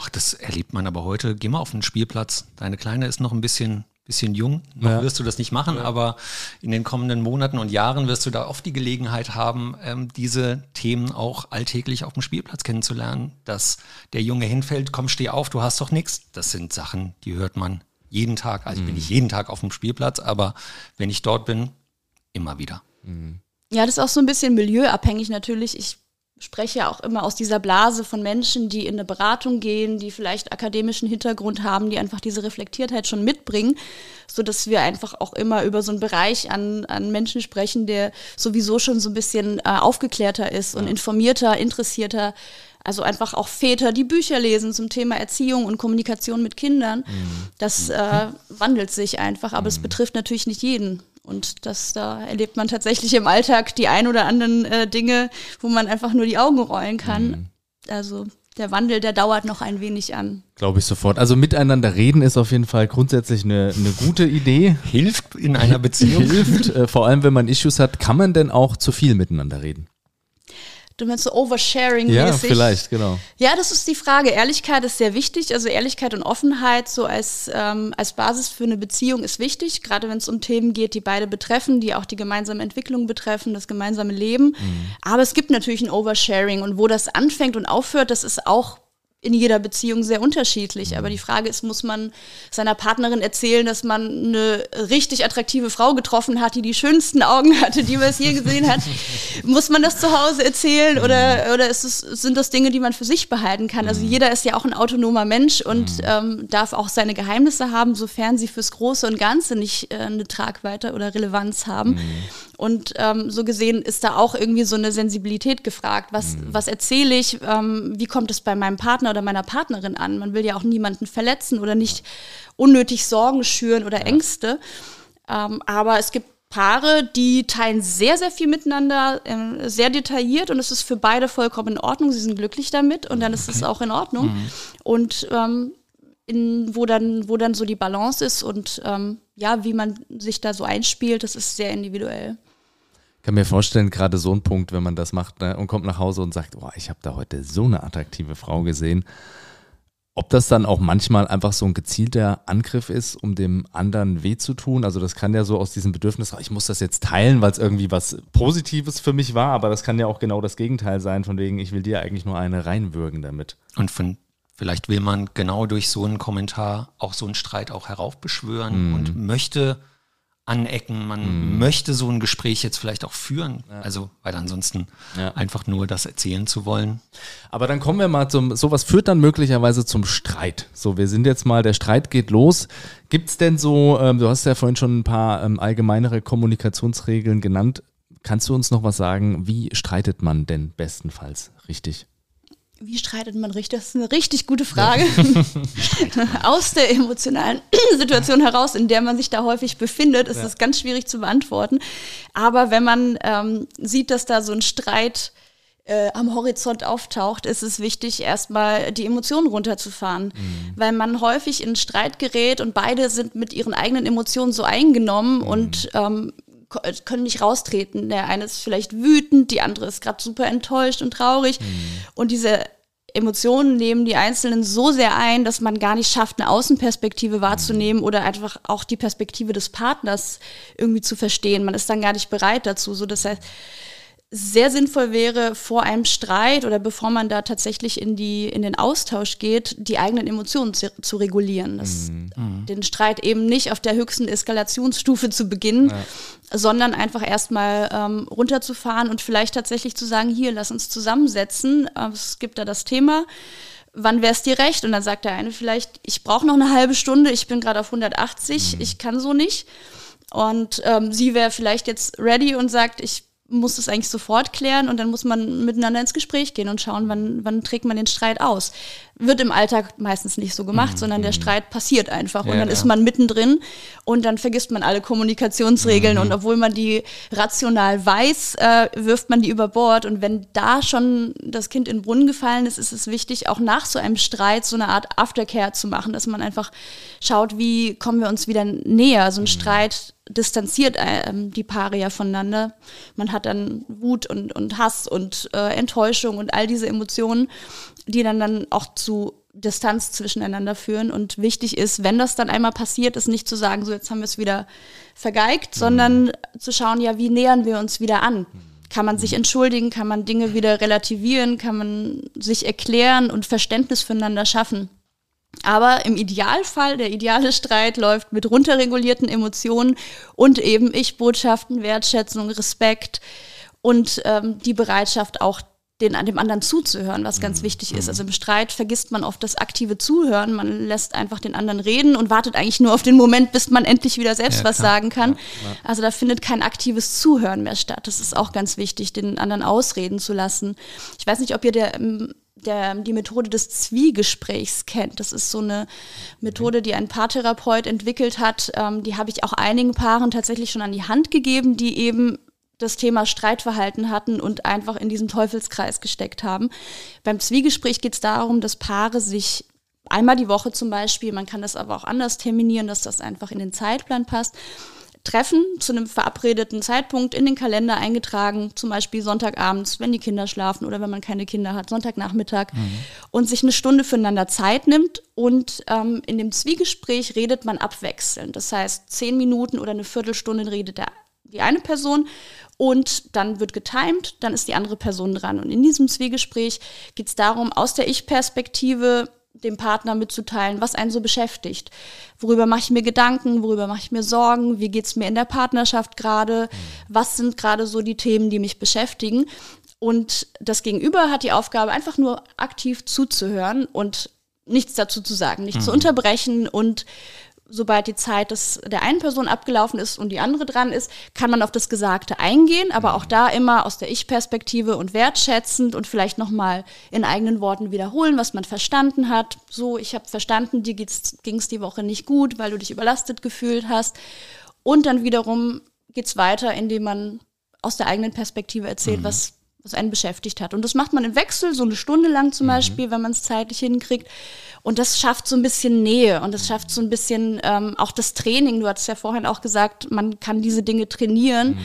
Ach, das erlebt man aber heute. Geh mal auf den Spielplatz. Deine Kleine ist noch ein bisschen, bisschen jung. Noch ja. wirst du das nicht machen, ja. aber in den kommenden Monaten und Jahren wirst du da oft die Gelegenheit haben, ähm, diese Themen auch alltäglich auf dem Spielplatz kennenzulernen. Dass der Junge hinfällt, komm, steh auf, du hast doch nichts. Das sind Sachen, die hört man jeden Tag. Also mhm. bin ich jeden Tag auf dem Spielplatz, aber wenn ich dort bin, immer wieder. Mhm. Ja, das ist auch so ein bisschen milieuabhängig natürlich. Ich spreche ja auch immer aus dieser Blase von Menschen, die in eine Beratung gehen, die vielleicht akademischen Hintergrund haben, die einfach diese Reflektiertheit schon mitbringen, so dass wir einfach auch immer über so einen Bereich an, an Menschen sprechen, der sowieso schon so ein bisschen äh, aufgeklärter ist und informierter, interessierter also einfach auch Väter, die Bücher lesen zum Thema Erziehung und Kommunikation mit Kindern. Mhm. Das äh, wandelt sich einfach, aber mhm. es betrifft natürlich nicht jeden. Und das, da erlebt man tatsächlich im Alltag die ein oder anderen äh, Dinge, wo man einfach nur die Augen rollen kann. Mhm. Also der Wandel, der dauert noch ein wenig an. Glaube ich sofort. Also miteinander reden ist auf jeden Fall grundsätzlich eine, eine gute Idee. Hilft in einer Beziehung. Hilft, äh, vor allem wenn man Issues hat. Kann man denn auch zu viel miteinander reden? Du meinst so Oversharing-mäßig? Ja, vielleicht, genau. Ja, das ist die Frage. Ehrlichkeit ist sehr wichtig. Also Ehrlichkeit und Offenheit so als, ähm, als Basis für eine Beziehung ist wichtig, gerade wenn es um Themen geht, die beide betreffen, die auch die gemeinsame Entwicklung betreffen, das gemeinsame Leben. Mhm. Aber es gibt natürlich ein Oversharing und wo das anfängt und aufhört, das ist auch in jeder Beziehung sehr unterschiedlich. Aber die Frage ist, muss man seiner Partnerin erzählen, dass man eine richtig attraktive Frau getroffen hat, die die schönsten Augen hatte, die man es je gesehen hat? muss man das zu Hause erzählen oder, oder ist es, sind das Dinge, die man für sich behalten kann? Also jeder ist ja auch ein autonomer Mensch und ähm, darf auch seine Geheimnisse haben, sofern sie fürs Große und Ganze nicht äh, eine Tragweite oder Relevanz haben. Und ähm, so gesehen ist da auch irgendwie so eine Sensibilität gefragt. Was, was erzähle ich? Ähm, wie kommt es bei meinem Partner oder meiner Partnerin an? Man will ja auch niemanden verletzen oder nicht unnötig Sorgen schüren oder Ängste. Ähm, aber es gibt Paare, die teilen sehr, sehr viel miteinander, äh, sehr detailliert und es ist für beide vollkommen in Ordnung. Sie sind glücklich damit und dann ist es auch in Ordnung. Mhm. Und ähm, in, wo, dann, wo dann so die Balance ist und ähm, ja, wie man sich da so einspielt, das ist sehr individuell. Ich kann mir vorstellen, gerade so ein Punkt, wenn man das macht ne, und kommt nach Hause und sagt, oh, ich habe da heute so eine attraktive Frau gesehen. Ob das dann auch manchmal einfach so ein gezielter Angriff ist, um dem anderen weh zu tun. Also das kann ja so aus diesem Bedürfnis, ich muss das jetzt teilen, weil es irgendwie was Positives für mich war, aber das kann ja auch genau das Gegenteil sein, von wegen, ich will dir eigentlich nur eine reinwürgen damit. Und von vielleicht will man genau durch so einen Kommentar auch so einen Streit auch heraufbeschwören mm. und möchte anecken, man mm. möchte so ein Gespräch jetzt vielleicht auch führen, ja. also weil ansonsten ja. einfach nur das erzählen zu wollen. Aber dann kommen wir mal zum, sowas führt dann möglicherweise zum Streit. So, wir sind jetzt mal, der Streit geht los. Gibt es denn so, ähm, du hast ja vorhin schon ein paar ähm, allgemeinere Kommunikationsregeln genannt. Kannst du uns noch was sagen, wie streitet man denn bestenfalls richtig? Wie streitet man richtig? Das ist eine richtig gute Frage. Aus der emotionalen Situation heraus, in der man sich da häufig befindet, ist ja. das ganz schwierig zu beantworten. Aber wenn man ähm, sieht, dass da so ein Streit äh, am Horizont auftaucht, ist es wichtig, erstmal die Emotionen runterzufahren. Mhm. Weil man häufig in Streit gerät und beide sind mit ihren eigenen Emotionen so eingenommen mhm. und ähm, äh, können nicht raustreten. Der eine ist vielleicht wütend, die andere ist gerade super enttäuscht und traurig. Mhm. Und diese Emotionen nehmen die Einzelnen so sehr ein, dass man gar nicht schafft, eine Außenperspektive wahrzunehmen oder einfach auch die Perspektive des Partners irgendwie zu verstehen. Man ist dann gar nicht bereit dazu. So, das heißt, sehr sinnvoll wäre, vor einem Streit oder bevor man da tatsächlich in, die, in den Austausch geht, die eigenen Emotionen zu, zu regulieren. Das, mhm. Den Streit eben nicht auf der höchsten Eskalationsstufe zu beginnen, ja. sondern einfach erstmal ähm, runterzufahren und vielleicht tatsächlich zu sagen, hier, lass uns zusammensetzen. Äh, es gibt da das Thema wann wäre es dir recht? Und dann sagt der eine vielleicht, ich brauche noch eine halbe Stunde, ich bin gerade auf 180, mhm. ich kann so nicht. Und ähm, sie wäre vielleicht jetzt ready und sagt, ich muss es eigentlich sofort klären und dann muss man miteinander ins Gespräch gehen und schauen, wann, wann trägt man den Streit aus. Wird im Alltag meistens nicht so gemacht, mhm. sondern der mhm. Streit passiert einfach ja, und dann ja. ist man mittendrin und dann vergisst man alle Kommunikationsregeln mhm. und obwohl man die rational weiß, äh, wirft man die über Bord und wenn da schon das Kind in den Brunnen gefallen ist, ist es wichtig, auch nach so einem Streit so eine Art Aftercare zu machen, dass man einfach schaut, wie kommen wir uns wieder näher. So ein mhm. Streit distanziert äh, die Paare ja voneinander. Man hat dann Wut und, und Hass und äh, Enttäuschung und all diese Emotionen, die dann, dann auch zu Distanz zwischeneinander führen. Und wichtig ist, wenn das dann einmal passiert ist, nicht zu sagen, so jetzt haben wir es wieder vergeigt, mhm. sondern zu schauen, ja, wie nähern wir uns wieder an? Kann man sich entschuldigen? Kann man Dinge wieder relativieren? Kann man sich erklären und Verständnis füreinander schaffen? Aber im Idealfall, der ideale Streit läuft mit runterregulierten Emotionen und eben Ich-Botschaften, Wertschätzung, Respekt und ähm, die Bereitschaft auch den, dem anderen zuzuhören, was ganz mhm. wichtig ist. Mhm. Also im Streit vergisst man oft das aktive Zuhören. Man lässt einfach den anderen reden und wartet eigentlich nur auf den Moment, bis man endlich wieder selbst ja, was sagen kann. Ja. Also da findet kein aktives Zuhören mehr statt. Das ist auch ganz wichtig, den anderen ausreden zu lassen. Ich weiß nicht, ob ihr der ähm, der, die Methode des Zwiegesprächs kennt. Das ist so eine Methode, die ein Paartherapeut entwickelt hat. Ähm, die habe ich auch einigen Paaren tatsächlich schon an die Hand gegeben, die eben das Thema Streitverhalten hatten und einfach in diesen Teufelskreis gesteckt haben. Beim Zwiegespräch geht es darum, dass Paare sich einmal die Woche zum Beispiel, man kann das aber auch anders terminieren, dass das einfach in den Zeitplan passt, treffen zu einem verabredeten Zeitpunkt in den Kalender eingetragen, zum Beispiel Sonntagabends, wenn die Kinder schlafen oder wenn man keine Kinder hat, Sonntagnachmittag mhm. und sich eine Stunde füreinander Zeit nimmt und ähm, in dem Zwiegespräch redet man abwechselnd. Das heißt, zehn Minuten oder eine Viertelstunde redet der, die eine Person und dann wird getimt, dann ist die andere Person dran. Und in diesem Zwiegespräch geht es darum, aus der Ich-Perspektive dem Partner mitzuteilen, was einen so beschäftigt. Worüber mache ich mir Gedanken, worüber mache ich mir Sorgen, wie geht es mir in der Partnerschaft gerade, was sind gerade so die Themen, die mich beschäftigen. Und das Gegenüber hat die Aufgabe, einfach nur aktiv zuzuhören und nichts dazu zu sagen, nicht mhm. zu unterbrechen und sobald die Zeit des, der einen Person abgelaufen ist und die andere dran ist, kann man auf das Gesagte eingehen, aber auch da immer aus der Ich-Perspektive und wertschätzend und vielleicht nochmal in eigenen Worten wiederholen, was man verstanden hat. So, ich habe verstanden, dir ging es die Woche nicht gut, weil du dich überlastet gefühlt hast. Und dann wiederum geht es weiter, indem man aus der eigenen Perspektive erzählt, mhm. was was einen beschäftigt hat. Und das macht man im Wechsel, so eine Stunde lang zum mhm. Beispiel, wenn man es zeitlich hinkriegt. Und das schafft so ein bisschen Nähe und das schafft so ein bisschen ähm, auch das Training. Du hattest ja vorhin auch gesagt, man kann diese Dinge trainieren. Mhm.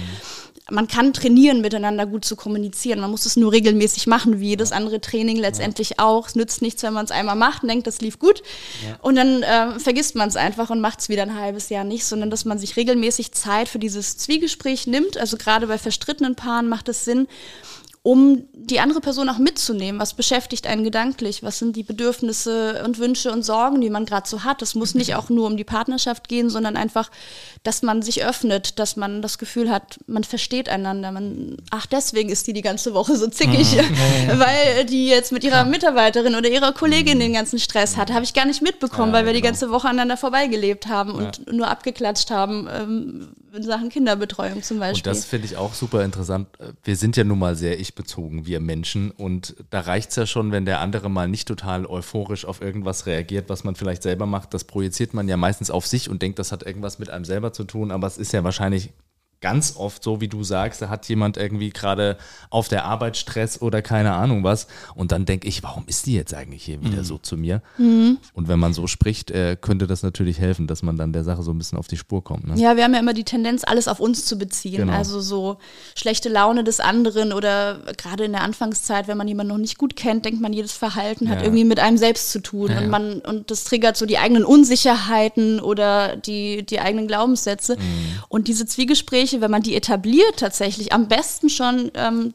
Man kann trainieren, miteinander gut zu kommunizieren. Man muss es nur regelmäßig machen, wie jedes andere Training letztendlich ja. auch. Es nützt nichts, wenn man es einmal macht und denkt, das lief gut. Ja. Und dann äh, vergisst man es einfach und macht es wieder ein halbes Jahr nicht, sondern dass man sich regelmäßig Zeit für dieses Zwiegespräch nimmt. Also gerade bei verstrittenen Paaren macht es Sinn um die andere Person auch mitzunehmen. Was beschäftigt einen gedanklich? Was sind die Bedürfnisse und Wünsche und Sorgen, die man gerade so hat? Es muss nicht auch nur um die Partnerschaft gehen, sondern einfach, dass man sich öffnet, dass man das Gefühl hat, man versteht einander. Man, ach, deswegen ist die die ganze Woche so zickig, mhm. ja, ja. weil die jetzt mit ihrer Mitarbeiterin oder ihrer Kollegin mhm. den ganzen Stress hat. Habe ich gar nicht mitbekommen, ja, weil wir genau. die ganze Woche aneinander vorbeigelebt haben und nur abgeklatscht haben. Ähm, in Sachen Kinderbetreuung zum Beispiel. Und das finde ich auch super interessant. Wir sind ja nun mal sehr ich-bezogen, wir Menschen. Und da reicht es ja schon, wenn der andere mal nicht total euphorisch auf irgendwas reagiert, was man vielleicht selber macht. Das projiziert man ja meistens auf sich und denkt, das hat irgendwas mit einem selber zu tun. Aber es ist ja wahrscheinlich ganz oft so, wie du sagst, da hat jemand irgendwie gerade auf der Arbeit Stress oder keine Ahnung was. Und dann denke ich, warum ist die jetzt eigentlich hier wieder mhm. so zu mir? Mhm. Und wenn man so spricht, äh, könnte das natürlich helfen, dass man dann der Sache so ein bisschen auf die Spur kommt. Ne? Ja, wir haben ja immer die Tendenz, alles auf uns zu beziehen. Genau. Also so schlechte Laune des anderen oder gerade in der Anfangszeit, wenn man jemanden noch nicht gut kennt, denkt man, jedes Verhalten ja. hat irgendwie mit einem selbst zu tun. Ja, und man, und das triggert so die eigenen Unsicherheiten oder die, die eigenen Glaubenssätze. Mhm. Und diese Zwiegespräche Gespräche, wenn man die etabliert tatsächlich, am besten schon ähm,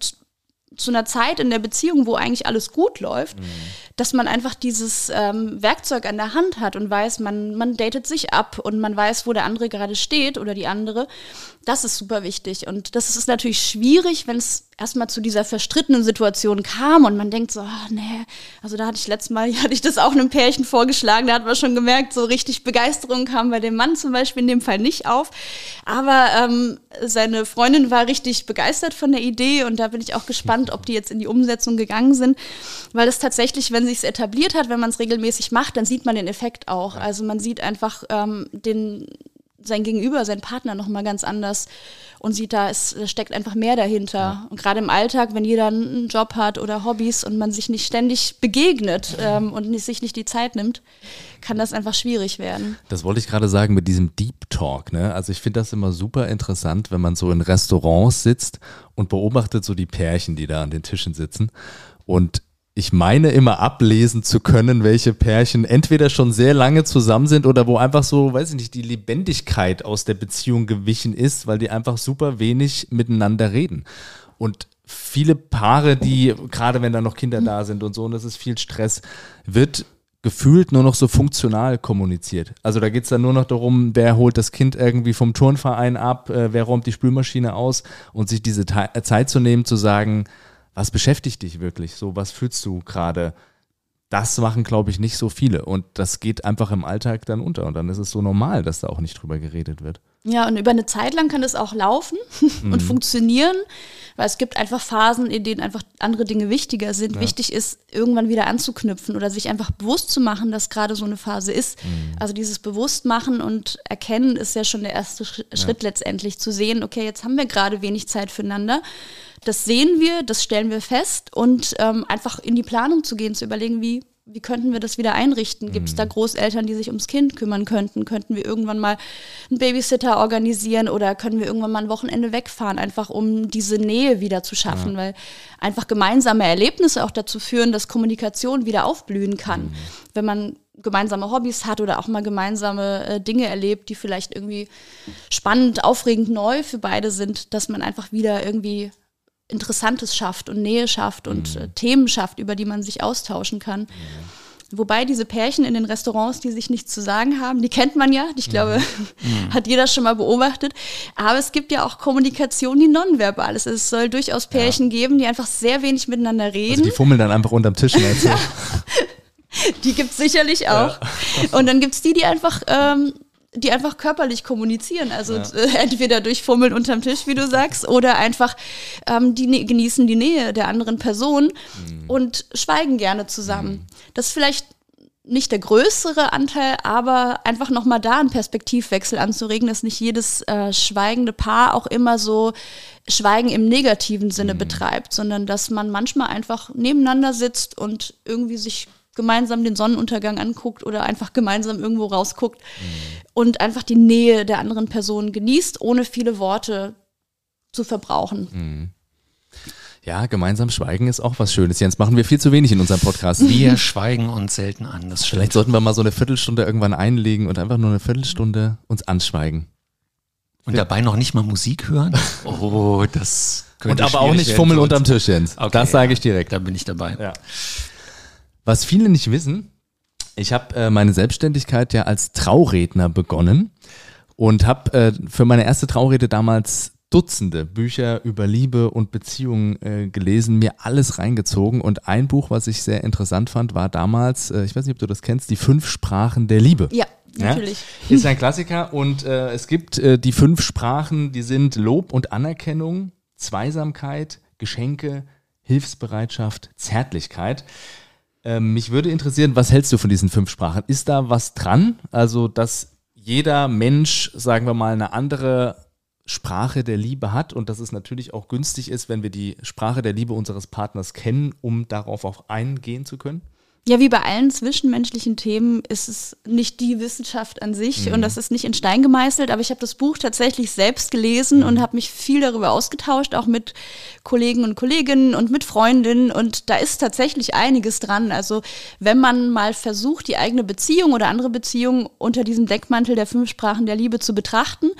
zu einer Zeit in der Beziehung, wo eigentlich alles gut läuft, mhm. Dass man einfach dieses ähm, Werkzeug an der Hand hat und weiß, man, man datet sich ab und man weiß, wo der andere gerade steht oder die andere. Das ist super wichtig. Und das ist natürlich schwierig, wenn es erstmal zu dieser verstrittenen Situation kam und man denkt so, oh, nee, also da hatte ich letztes Mal, hatte ich das auch einem Pärchen vorgeschlagen, da hat man schon gemerkt, so richtig Begeisterung kam bei dem Mann zum Beispiel in dem Fall nicht auf. Aber ähm, seine Freundin war richtig begeistert von der Idee und da bin ich auch gespannt, ob die jetzt in die Umsetzung gegangen sind, weil es tatsächlich, wenn sich es etabliert hat, wenn man es regelmäßig macht, dann sieht man den Effekt auch. Also man sieht einfach ähm, den sein Gegenüber, sein Partner nochmal ganz anders und sieht, da es steckt einfach mehr dahinter. Ja. Und gerade im Alltag, wenn jeder einen Job hat oder Hobbys und man sich nicht ständig begegnet ähm, und sich nicht die Zeit nimmt, kann das einfach schwierig werden. Das wollte ich gerade sagen mit diesem Deep Talk. Ne? Also ich finde das immer super interessant, wenn man so in Restaurants sitzt und beobachtet so die Pärchen, die da an den Tischen sitzen. Und ich meine immer ablesen zu können, welche Pärchen entweder schon sehr lange zusammen sind oder wo einfach so, weiß ich nicht, die Lebendigkeit aus der Beziehung gewichen ist, weil die einfach super wenig miteinander reden. Und viele Paare, die, gerade wenn da noch Kinder da sind und so, und das ist viel Stress, wird gefühlt nur noch so funktional kommuniziert. Also da geht es dann nur noch darum, wer holt das Kind irgendwie vom Turnverein ab, äh, wer räumt die Spülmaschine aus und sich diese Zeit zu nehmen, zu sagen, was beschäftigt dich wirklich? So, was fühlst du gerade? Das machen, glaube ich, nicht so viele. Und das geht einfach im Alltag dann unter. Und dann ist es so normal, dass da auch nicht drüber geredet wird. Ja, und über eine Zeit lang kann es auch laufen und mhm. funktionieren, weil es gibt einfach Phasen, in denen einfach andere Dinge wichtiger sind. Ja. Wichtig ist, irgendwann wieder anzuknüpfen oder sich einfach bewusst zu machen, dass gerade so eine Phase ist. Mhm. Also dieses Bewusstmachen und Erkennen ist ja schon der erste Schritt ja. letztendlich, zu sehen, okay, jetzt haben wir gerade wenig Zeit füreinander. Das sehen wir, das stellen wir fest und ähm, einfach in die Planung zu gehen, zu überlegen, wie wie könnten wir das wieder einrichten? Gibt es da mhm. Großeltern, die sich ums Kind kümmern könnten? Könnten wir irgendwann mal einen Babysitter organisieren oder können wir irgendwann mal ein Wochenende wegfahren, einfach um diese Nähe wieder zu schaffen? Ja. Weil einfach gemeinsame Erlebnisse auch dazu führen, dass Kommunikation wieder aufblühen kann. Mhm. Wenn man gemeinsame Hobbys hat oder auch mal gemeinsame äh, Dinge erlebt, die vielleicht irgendwie spannend, aufregend, neu für beide sind, dass man einfach wieder irgendwie Interessantes schafft und Nähe schafft und mhm. äh, Themen schafft, über die man sich austauschen kann. Mhm. Wobei diese Pärchen in den Restaurants, die sich nichts zu sagen haben, die kennt man ja. Ich glaube, mhm. hat jeder schon mal beobachtet. Aber es gibt ja auch Kommunikation, die nonverbal ist. Es soll durchaus Pärchen ja. geben, die einfach sehr wenig miteinander reden. Also die fummeln dann einfach unterm Tisch. Die gibt es sicherlich auch. Ja. Und dann gibt es die, die einfach ähm, die einfach körperlich kommunizieren. Also ja. entweder durch Fummeln unterm Tisch, wie du sagst, oder einfach ähm, die genießen die Nähe der anderen Person mhm. und schweigen gerne zusammen. Mhm. Das ist vielleicht nicht der größere Anteil, aber einfach nochmal da einen Perspektivwechsel anzuregen, dass nicht jedes äh, schweigende Paar auch immer so Schweigen im negativen Sinne mhm. betreibt, sondern dass man manchmal einfach nebeneinander sitzt und irgendwie sich gemeinsam den Sonnenuntergang anguckt oder einfach gemeinsam irgendwo rausguckt mhm. und einfach die Nähe der anderen Person genießt, ohne viele Worte zu verbrauchen. Mhm. Ja, gemeinsam schweigen ist auch was Schönes. Jens, machen wir viel zu wenig in unserem Podcast. Wir schweigen uns selten an. Das Vielleicht sollten wir mal so eine Viertelstunde irgendwann einlegen und einfach nur eine Viertelstunde uns anschweigen. Und dabei noch nicht mal Musik hören? Oh, das könnte Und aber auch nicht fummeln unterm Tisch, Jens. Okay, das sage ich direkt. Da bin ich dabei. Ja. Was viele nicht wissen, ich habe äh, meine Selbstständigkeit ja als Trauredner begonnen und habe äh, für meine erste Traurede damals Dutzende Bücher über Liebe und Beziehungen äh, gelesen, mir alles reingezogen und ein Buch, was ich sehr interessant fand, war damals, äh, ich weiß nicht, ob du das kennst, die fünf Sprachen der Liebe. Ja. Natürlich. Ja, ist ein Klassiker und äh, es gibt äh, die fünf Sprachen, die sind Lob und Anerkennung, Zweisamkeit, Geschenke, Hilfsbereitschaft, Zärtlichkeit. Ähm, mich würde interessieren, was hältst du von diesen fünf Sprachen? Ist da was dran? Also, dass jeder Mensch, sagen wir mal, eine andere Sprache der Liebe hat und dass es natürlich auch günstig ist, wenn wir die Sprache der Liebe unseres Partners kennen, um darauf auch eingehen zu können? Ja, wie bei allen zwischenmenschlichen Themen ist es nicht die Wissenschaft an sich mhm. und das ist nicht in Stein gemeißelt, aber ich habe das Buch tatsächlich selbst gelesen mhm. und habe mich viel darüber ausgetauscht, auch mit Kollegen und Kolleginnen und mit Freundinnen und da ist tatsächlich einiges dran. Also wenn man mal versucht, die eigene Beziehung oder andere Beziehungen unter diesem Deckmantel der fünf Sprachen der Liebe zu betrachten,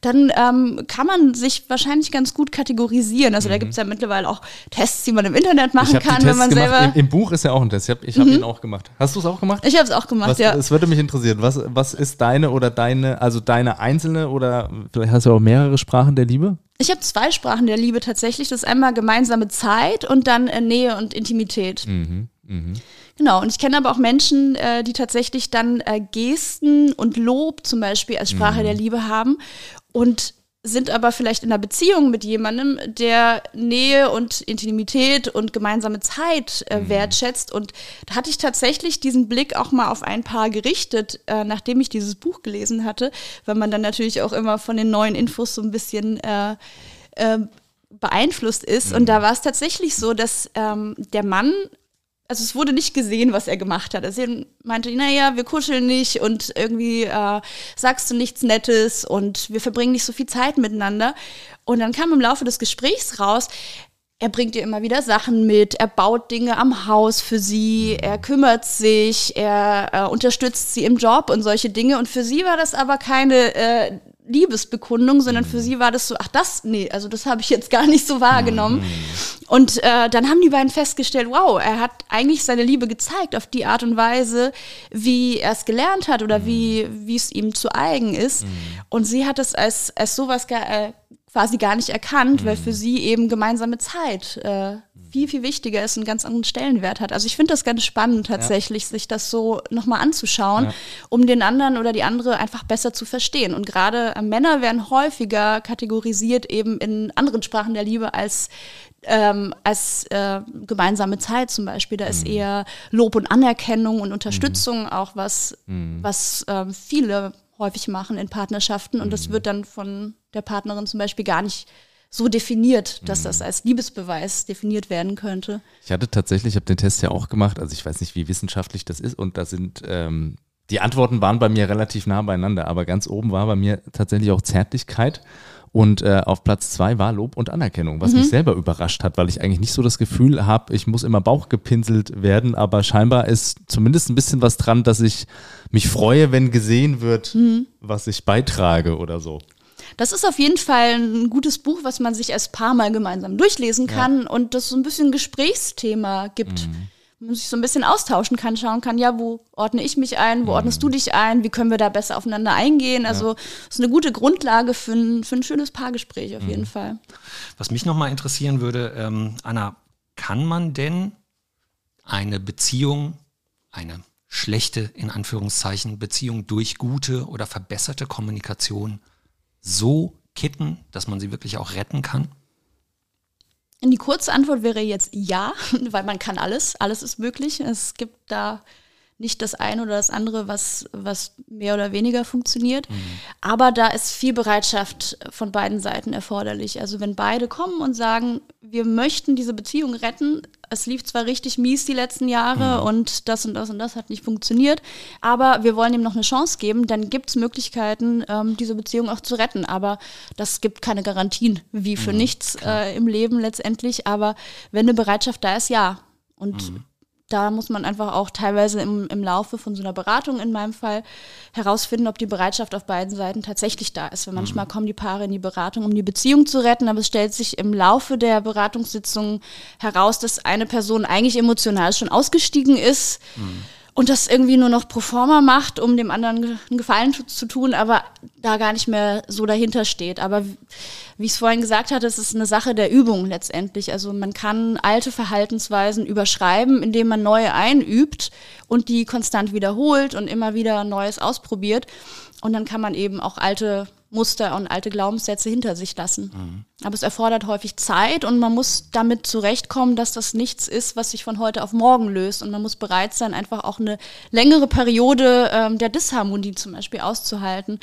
dann ähm, kann man sich wahrscheinlich ganz gut kategorisieren. Also mhm. da gibt es ja mittlerweile auch Tests, die man im Internet machen kann, wenn man selber. Im, Im, Buch ist ja auch ein Test. Ich habe ich hab mhm. ihn auch gemacht. Hast du es auch gemacht? Ich habe es auch gemacht, was, ja. Es würde mich interessieren, was, was ist deine oder deine, also deine einzelne oder vielleicht hast du auch mehrere Sprachen der Liebe? Ich habe zwei Sprachen der Liebe tatsächlich. Das ist einmal gemeinsame Zeit und dann äh, Nähe und Intimität. Mhm. Mhm. Genau, und ich kenne aber auch Menschen, äh, die tatsächlich dann äh, Gesten und Lob zum Beispiel als Sprache mhm. der Liebe haben. Und sind aber vielleicht in einer Beziehung mit jemandem, der Nähe und Intimität und gemeinsame Zeit äh, mhm. wertschätzt. Und da hatte ich tatsächlich diesen Blick auch mal auf ein Paar gerichtet, äh, nachdem ich dieses Buch gelesen hatte, weil man dann natürlich auch immer von den neuen Infos so ein bisschen äh, äh beeinflusst ist. Mhm. Und da war es tatsächlich so, dass ähm, der Mann also es wurde nicht gesehen, was er gemacht hat. Also er meinte, naja, wir kuscheln nicht und irgendwie äh, sagst du nichts Nettes und wir verbringen nicht so viel Zeit miteinander. Und dann kam im Laufe des Gesprächs raus, er bringt ihr immer wieder Sachen mit, er baut Dinge am Haus für sie, er kümmert sich, er äh, unterstützt sie im Job und solche Dinge. Und für sie war das aber keine äh, Liebesbekundung, sondern für mhm. sie war das so, ach das, nee, also das habe ich jetzt gar nicht so wahrgenommen. Mhm. Und äh, dann haben die beiden festgestellt, wow, er hat eigentlich seine Liebe gezeigt auf die Art und Weise, wie er es gelernt hat oder wie, mhm. wie es ihm zu eigen ist. Und sie hat es als, als sowas gar, äh, quasi gar nicht erkannt, weil für sie eben gemeinsame Zeit äh, viel, viel wichtiger ist, einen ganz anderen Stellenwert hat. Also ich finde das ganz spannend tatsächlich, ja. sich das so nochmal anzuschauen, ja. um den anderen oder die andere einfach besser zu verstehen. Und gerade äh, Männer werden häufiger kategorisiert eben in anderen Sprachen der Liebe als ähm, als äh, gemeinsame Zeit zum Beispiel. Da ist mhm. eher Lob und Anerkennung und Unterstützung mhm. auch was, mhm. was ähm, viele häufig machen in Partnerschaften. Und das mhm. wird dann von der Partnerin zum Beispiel gar nicht so definiert, dass mhm. das als Liebesbeweis definiert werden könnte. Ich hatte tatsächlich, ich habe den Test ja auch gemacht, also ich weiß nicht, wie wissenschaftlich das ist und da sind ähm, die Antworten waren bei mir relativ nah beieinander, aber ganz oben war bei mir tatsächlich auch Zärtlichkeit und äh, auf Platz zwei war Lob und Anerkennung, was mhm. mich selber überrascht hat, weil ich eigentlich nicht so das Gefühl habe, ich muss immer Bauch gepinselt werden, aber scheinbar ist zumindest ein bisschen was dran, dass ich mich freue, wenn gesehen wird, mhm. was ich beitrage oder so. Das ist auf jeden Fall ein gutes Buch, was man sich als Paar mal gemeinsam durchlesen kann ja. und das so ein bisschen Gesprächsthema gibt. Mhm man sich so ein bisschen austauschen kann, schauen kann, ja, wo ordne ich mich ein, wo ordnest du mhm. dich ein, wie können wir da besser aufeinander eingehen. Also ja. ist eine gute Grundlage für ein, für ein schönes Paargespräch auf mhm. jeden Fall. Was mich nochmal interessieren würde, ähm, Anna, kann man denn eine Beziehung, eine schlechte, in Anführungszeichen, Beziehung durch gute oder verbesserte Kommunikation so kitten, dass man sie wirklich auch retten kann? Die kurze Antwort wäre jetzt ja, weil man kann alles, alles ist möglich. Es gibt da nicht das eine oder das andere, was, was mehr oder weniger funktioniert. Mhm. Aber da ist viel Bereitschaft von beiden Seiten erforderlich. Also wenn beide kommen und sagen, wir möchten diese Beziehung retten, es lief zwar richtig mies die letzten Jahre mhm. und das und das und das hat nicht funktioniert, aber wir wollen ihm noch eine Chance geben, dann gibt es Möglichkeiten, ähm, diese Beziehung auch zu retten. Aber das gibt keine Garantien, wie für mhm, nichts äh, im Leben letztendlich. Aber wenn eine Bereitschaft da ist, ja. Und mhm da muss man einfach auch teilweise im, im Laufe von so einer Beratung in meinem Fall herausfinden, ob die Bereitschaft auf beiden Seiten tatsächlich da ist. Weil manchmal mhm. kommen die Paare in die Beratung, um die Beziehung zu retten, aber es stellt sich im Laufe der Beratungssitzung heraus, dass eine Person eigentlich emotional schon ausgestiegen ist. Mhm und das irgendwie nur noch pro forma macht, um dem anderen einen Gefallen zu tun, aber da gar nicht mehr so dahinter steht. Aber wie ich es vorhin gesagt hatte, es ist eine Sache der Übung letztendlich. Also man kann alte Verhaltensweisen überschreiben, indem man neue einübt und die konstant wiederholt und immer wieder Neues ausprobiert. Und dann kann man eben auch alte Muster und alte Glaubenssätze hinter sich lassen. Mhm. Aber es erfordert häufig Zeit und man muss damit zurechtkommen, dass das nichts ist, was sich von heute auf morgen löst. Und man muss bereit sein, einfach auch eine längere Periode ähm, der Disharmonie zum Beispiel auszuhalten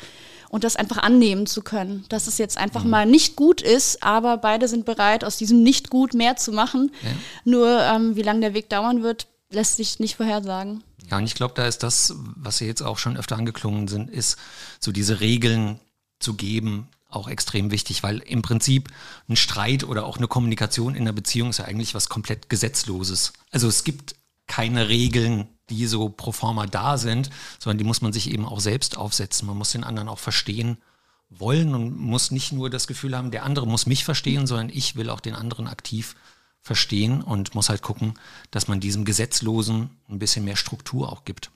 und das einfach annehmen zu können, dass es jetzt einfach mhm. mal nicht gut ist, aber beide sind bereit, aus diesem Nicht-Gut mehr zu machen. Ja. Nur ähm, wie lange der Weg dauern wird, lässt sich nicht vorhersagen. Ja, und ich glaube, da ist das, was Sie jetzt auch schon öfter angeklungen sind, ist so diese Regeln, zu geben, auch extrem wichtig, weil im Prinzip ein Streit oder auch eine Kommunikation in einer Beziehung ist ja eigentlich was komplett Gesetzloses. Also es gibt keine Regeln, die so pro forma da sind, sondern die muss man sich eben auch selbst aufsetzen. Man muss den anderen auch verstehen wollen und muss nicht nur das Gefühl haben, der andere muss mich verstehen, sondern ich will auch den anderen aktiv verstehen und muss halt gucken, dass man diesem Gesetzlosen ein bisschen mehr Struktur auch gibt.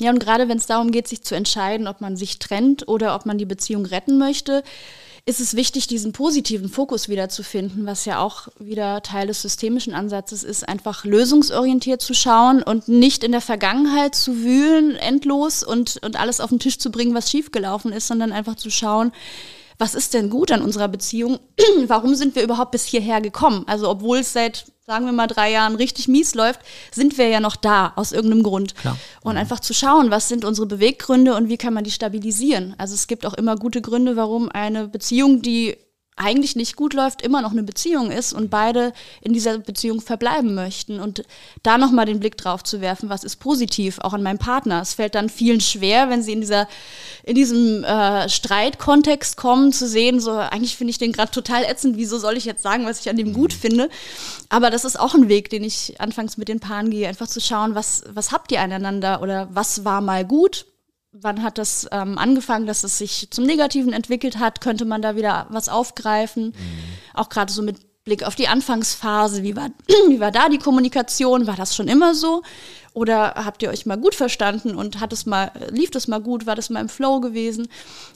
Ja, und gerade wenn es darum geht, sich zu entscheiden, ob man sich trennt oder ob man die Beziehung retten möchte, ist es wichtig, diesen positiven Fokus wiederzufinden, was ja auch wieder Teil des systemischen Ansatzes ist, einfach lösungsorientiert zu schauen und nicht in der Vergangenheit zu wühlen, endlos und, und alles auf den Tisch zu bringen, was schiefgelaufen ist, sondern einfach zu schauen, was ist denn gut an unserer Beziehung? Warum sind wir überhaupt bis hierher gekommen? Also obwohl es seit sagen wir mal, drei Jahren richtig mies läuft, sind wir ja noch da, aus irgendeinem Grund. Klar. Und mhm. einfach zu schauen, was sind unsere Beweggründe und wie kann man die stabilisieren. Also es gibt auch immer gute Gründe, warum eine Beziehung, die eigentlich nicht gut läuft, immer noch eine Beziehung ist und beide in dieser Beziehung verbleiben möchten. Und da nochmal den Blick drauf zu werfen, was ist positiv, auch an meinem Partner. Es fällt dann vielen schwer, wenn sie in, dieser, in diesem äh, Streitkontext kommen, zu sehen, so eigentlich finde ich den gerade total ätzend, wieso soll ich jetzt sagen, was ich an dem gut finde. Aber das ist auch ein Weg, den ich anfangs mit den Paaren gehe, einfach zu schauen, was, was habt ihr aneinander oder was war mal gut, wann hat das ähm, angefangen, dass es sich zum Negativen entwickelt hat? Könnte man da wieder was aufgreifen? Mhm. Auch gerade so mit Blick auf die Anfangsphase, wie war, wie war da die Kommunikation? War das schon immer so? Oder habt ihr euch mal gut verstanden und hat es mal, lief das mal gut, war das mal im Flow gewesen?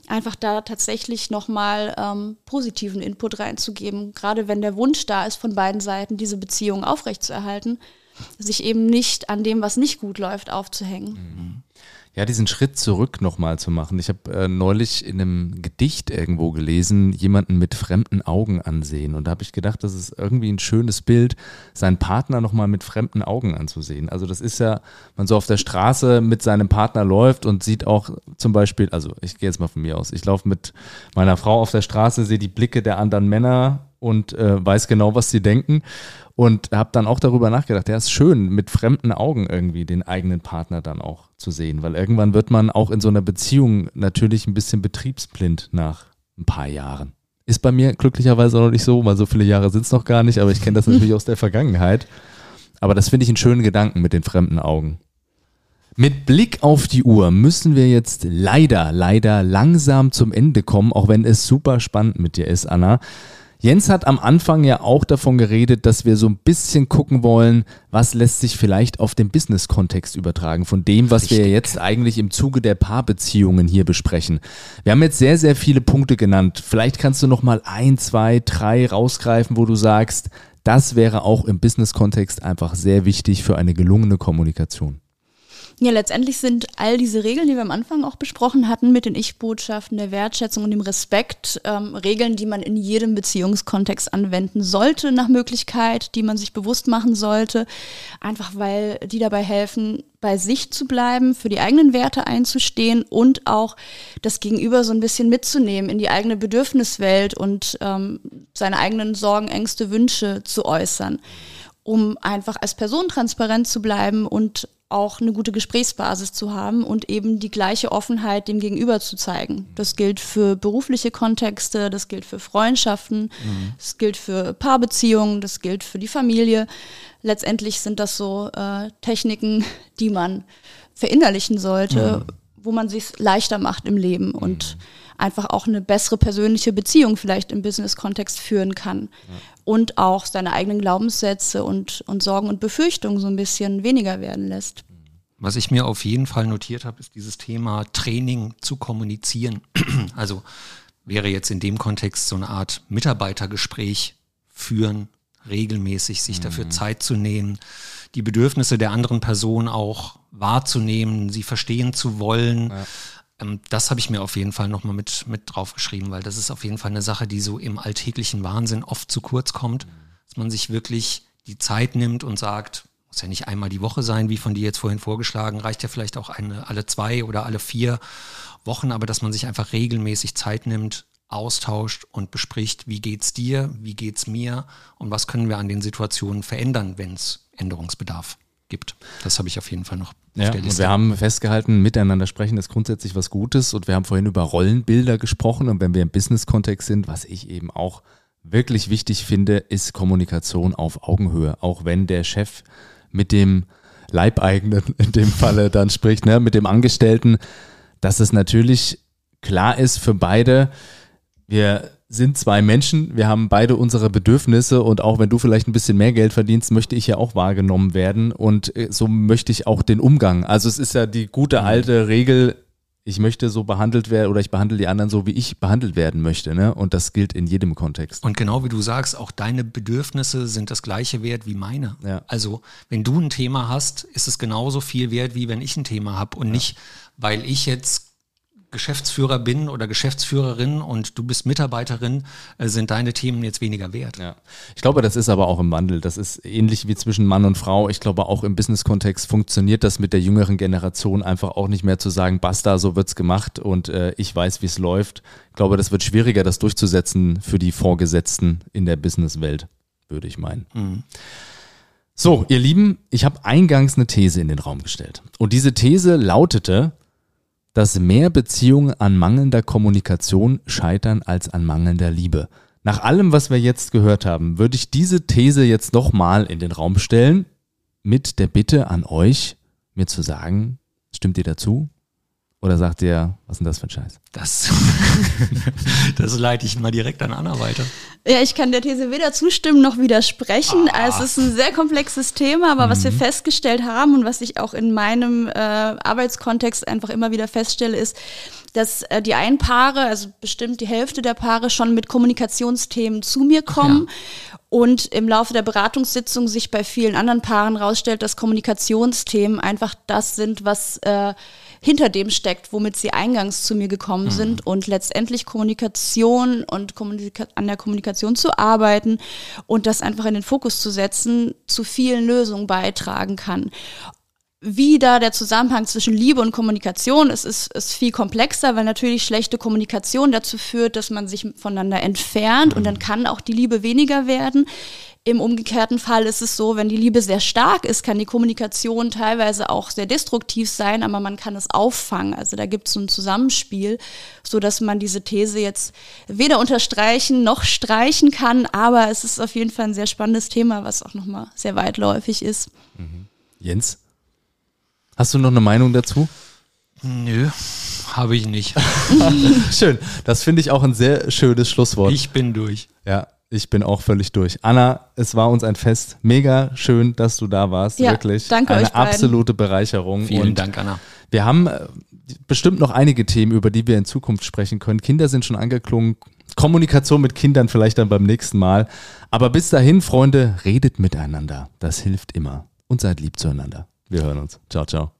Einfach da tatsächlich nochmal ähm, positiven Input reinzugeben, gerade wenn der Wunsch da ist von beiden Seiten, diese Beziehung aufrechtzuerhalten, sich eben nicht an dem, was nicht gut läuft, aufzuhängen. Mhm. Ja, diesen Schritt zurück nochmal zu machen. Ich habe äh, neulich in einem Gedicht irgendwo gelesen, jemanden mit fremden Augen ansehen. Und da habe ich gedacht, das ist irgendwie ein schönes Bild, seinen Partner nochmal mit fremden Augen anzusehen. Also das ist ja, man so auf der Straße mit seinem Partner läuft und sieht auch zum Beispiel, also ich gehe jetzt mal von mir aus, ich laufe mit meiner Frau auf der Straße, sehe die Blicke der anderen Männer und äh, weiß genau, was sie denken und habe dann auch darüber nachgedacht, ja, ist schön, mit fremden Augen irgendwie den eigenen Partner dann auch zu sehen, weil irgendwann wird man auch in so einer Beziehung natürlich ein bisschen betriebsblind nach ein paar Jahren. Ist bei mir glücklicherweise noch nicht so, weil so viele Jahre sind es noch gar nicht, aber ich kenne das natürlich aus der Vergangenheit. Aber das finde ich einen schönen Gedanken mit den fremden Augen. Mit Blick auf die Uhr müssen wir jetzt leider, leider langsam zum Ende kommen, auch wenn es super spannend mit dir ist, Anna. Jens hat am Anfang ja auch davon geredet, dass wir so ein bisschen gucken wollen, was lässt sich vielleicht auf den Business-Kontext übertragen, von dem, was Richtig. wir jetzt eigentlich im Zuge der Paarbeziehungen hier besprechen. Wir haben jetzt sehr, sehr viele Punkte genannt. Vielleicht kannst du noch mal ein, zwei, drei rausgreifen, wo du sagst, das wäre auch im Business-Kontext einfach sehr wichtig für eine gelungene Kommunikation. Ja, letztendlich sind all diese Regeln, die wir am Anfang auch besprochen hatten, mit den Ich-Botschaften, der Wertschätzung und dem Respekt, ähm, Regeln, die man in jedem Beziehungskontext anwenden sollte, nach Möglichkeit, die man sich bewusst machen sollte, einfach weil die dabei helfen, bei sich zu bleiben, für die eigenen Werte einzustehen und auch das Gegenüber so ein bisschen mitzunehmen in die eigene Bedürfniswelt und ähm, seine eigenen Sorgen, Ängste, Wünsche zu äußern um einfach als Person transparent zu bleiben und auch eine gute Gesprächsbasis zu haben und eben die gleiche Offenheit dem Gegenüber zu zeigen. Das gilt für berufliche Kontexte, das gilt für Freundschaften, mhm. das gilt für Paarbeziehungen, das gilt für die Familie. Letztendlich sind das so äh, Techniken, die man verinnerlichen sollte, mhm. wo man sich leichter macht im Leben und mhm. einfach auch eine bessere persönliche Beziehung vielleicht im Business-Kontext führen kann. Ja und auch seine eigenen Glaubenssätze und, und Sorgen und Befürchtungen so ein bisschen weniger werden lässt. Was ich mir auf jeden Fall notiert habe, ist dieses Thema Training zu kommunizieren. Also wäre jetzt in dem Kontext so eine Art Mitarbeitergespräch führen, regelmäßig sich mhm. dafür Zeit zu nehmen, die Bedürfnisse der anderen Person auch wahrzunehmen, sie verstehen zu wollen. Ja das habe ich mir auf jeden Fall nochmal mit, mit draufgeschrieben, weil das ist auf jeden Fall eine Sache, die so im alltäglichen Wahnsinn oft zu kurz kommt, dass man sich wirklich die Zeit nimmt und sagt, muss ja nicht einmal die Woche sein, wie von dir jetzt vorhin vorgeschlagen, reicht ja vielleicht auch eine, alle zwei oder alle vier Wochen, aber dass man sich einfach regelmäßig Zeit nimmt, austauscht und bespricht, wie geht's dir, wie geht's mir und was können wir an den Situationen verändern, wenn es Änderungsbedarf gibt. Das habe ich auf jeden Fall noch ja, und wir haben festgehalten, miteinander sprechen ist grundsätzlich was Gutes und wir haben vorhin über Rollenbilder gesprochen und wenn wir im Business-Kontext sind, was ich eben auch wirklich wichtig finde, ist Kommunikation auf Augenhöhe. Auch wenn der Chef mit dem Leibeigenen in dem Falle dann spricht, ne, mit dem Angestellten, dass es natürlich klar ist für beide, wir sind zwei Menschen, wir haben beide unsere Bedürfnisse und auch wenn du vielleicht ein bisschen mehr Geld verdienst, möchte ich ja auch wahrgenommen werden und äh, so möchte ich auch den Umgang. Also es ist ja die gute mhm. alte Regel, ich möchte so behandelt werden oder ich behandle die anderen so, wie ich behandelt werden möchte. Ne? Und das gilt in jedem Kontext. Und genau wie du sagst, auch deine Bedürfnisse sind das gleiche wert wie meine. Ja. Also wenn du ein Thema hast, ist es genauso viel wert, wie wenn ich ein Thema habe und ja. nicht, weil ich jetzt Geschäftsführer bin oder Geschäftsführerin und du bist Mitarbeiterin, äh, sind deine Themen jetzt weniger wert. Ja. Ich glaube, das ist aber auch im Wandel. Das ist ähnlich wie zwischen Mann und Frau. Ich glaube, auch im Business-Kontext funktioniert das mit der jüngeren Generation einfach auch nicht mehr zu sagen, basta, so wird's gemacht und äh, ich weiß, wie es läuft. Ich glaube, das wird schwieriger, das durchzusetzen für die Vorgesetzten in der Businesswelt, würde ich meinen. Mhm. So, ihr Lieben, ich habe eingangs eine These in den Raum gestellt. Und diese These lautete, dass mehr Beziehungen an mangelnder Kommunikation scheitern als an mangelnder Liebe. Nach allem, was wir jetzt gehört haben, würde ich diese These jetzt nochmal in den Raum stellen, mit der Bitte an euch, mir zu sagen, stimmt ihr dazu? Oder sagt ihr, was ist denn das für ein Scheiß? Das, das leite ich mal direkt an Anna weiter. Ja, ich kann der These weder zustimmen noch widersprechen. Ah. Es ist ein sehr komplexes Thema, aber mhm. was wir mhm. festgestellt haben und was ich auch in meinem äh, Arbeitskontext einfach immer wieder feststelle, ist, dass äh, die einen Paare, also bestimmt die Hälfte der Paare, schon mit Kommunikationsthemen zu mir kommen. Ja. Und im Laufe der Beratungssitzung sich bei vielen anderen Paaren rausstellt, dass Kommunikationsthemen einfach das sind, was äh, hinter dem steckt, womit sie eingangs zu mir gekommen mhm. sind und letztendlich Kommunikation und Kommunika an der Kommunikation zu arbeiten und das einfach in den Fokus zu setzen, zu vielen Lösungen beitragen kann wie da der Zusammenhang zwischen Liebe und Kommunikation ist, ist, ist viel komplexer, weil natürlich schlechte Kommunikation dazu führt, dass man sich voneinander entfernt und dann kann auch die Liebe weniger werden. Im umgekehrten Fall ist es so, wenn die Liebe sehr stark ist, kann die Kommunikation teilweise auch sehr destruktiv sein, aber man kann es auffangen. Also da gibt es so ein Zusammenspiel, so dass man diese These jetzt weder unterstreichen noch streichen kann, aber es ist auf jeden Fall ein sehr spannendes Thema, was auch nochmal sehr weitläufig ist. Mhm. Jens? Hast du noch eine Meinung dazu? Nö, habe ich nicht. Schön. Das finde ich auch ein sehr schönes Schlusswort. Ich bin durch. Ja, ich bin auch völlig durch. Anna, es war uns ein Fest. Mega schön, dass du da warst. Ja, Wirklich. Danke Eine euch beiden. absolute Bereicherung. Vielen Und Dank, Anna. Wir haben äh, bestimmt noch einige Themen, über die wir in Zukunft sprechen können. Kinder sind schon angeklungen. Kommunikation mit Kindern vielleicht dann beim nächsten Mal. Aber bis dahin, Freunde, redet miteinander. Das hilft immer. Und seid lieb zueinander. Wir hören uns. Ciao, ciao.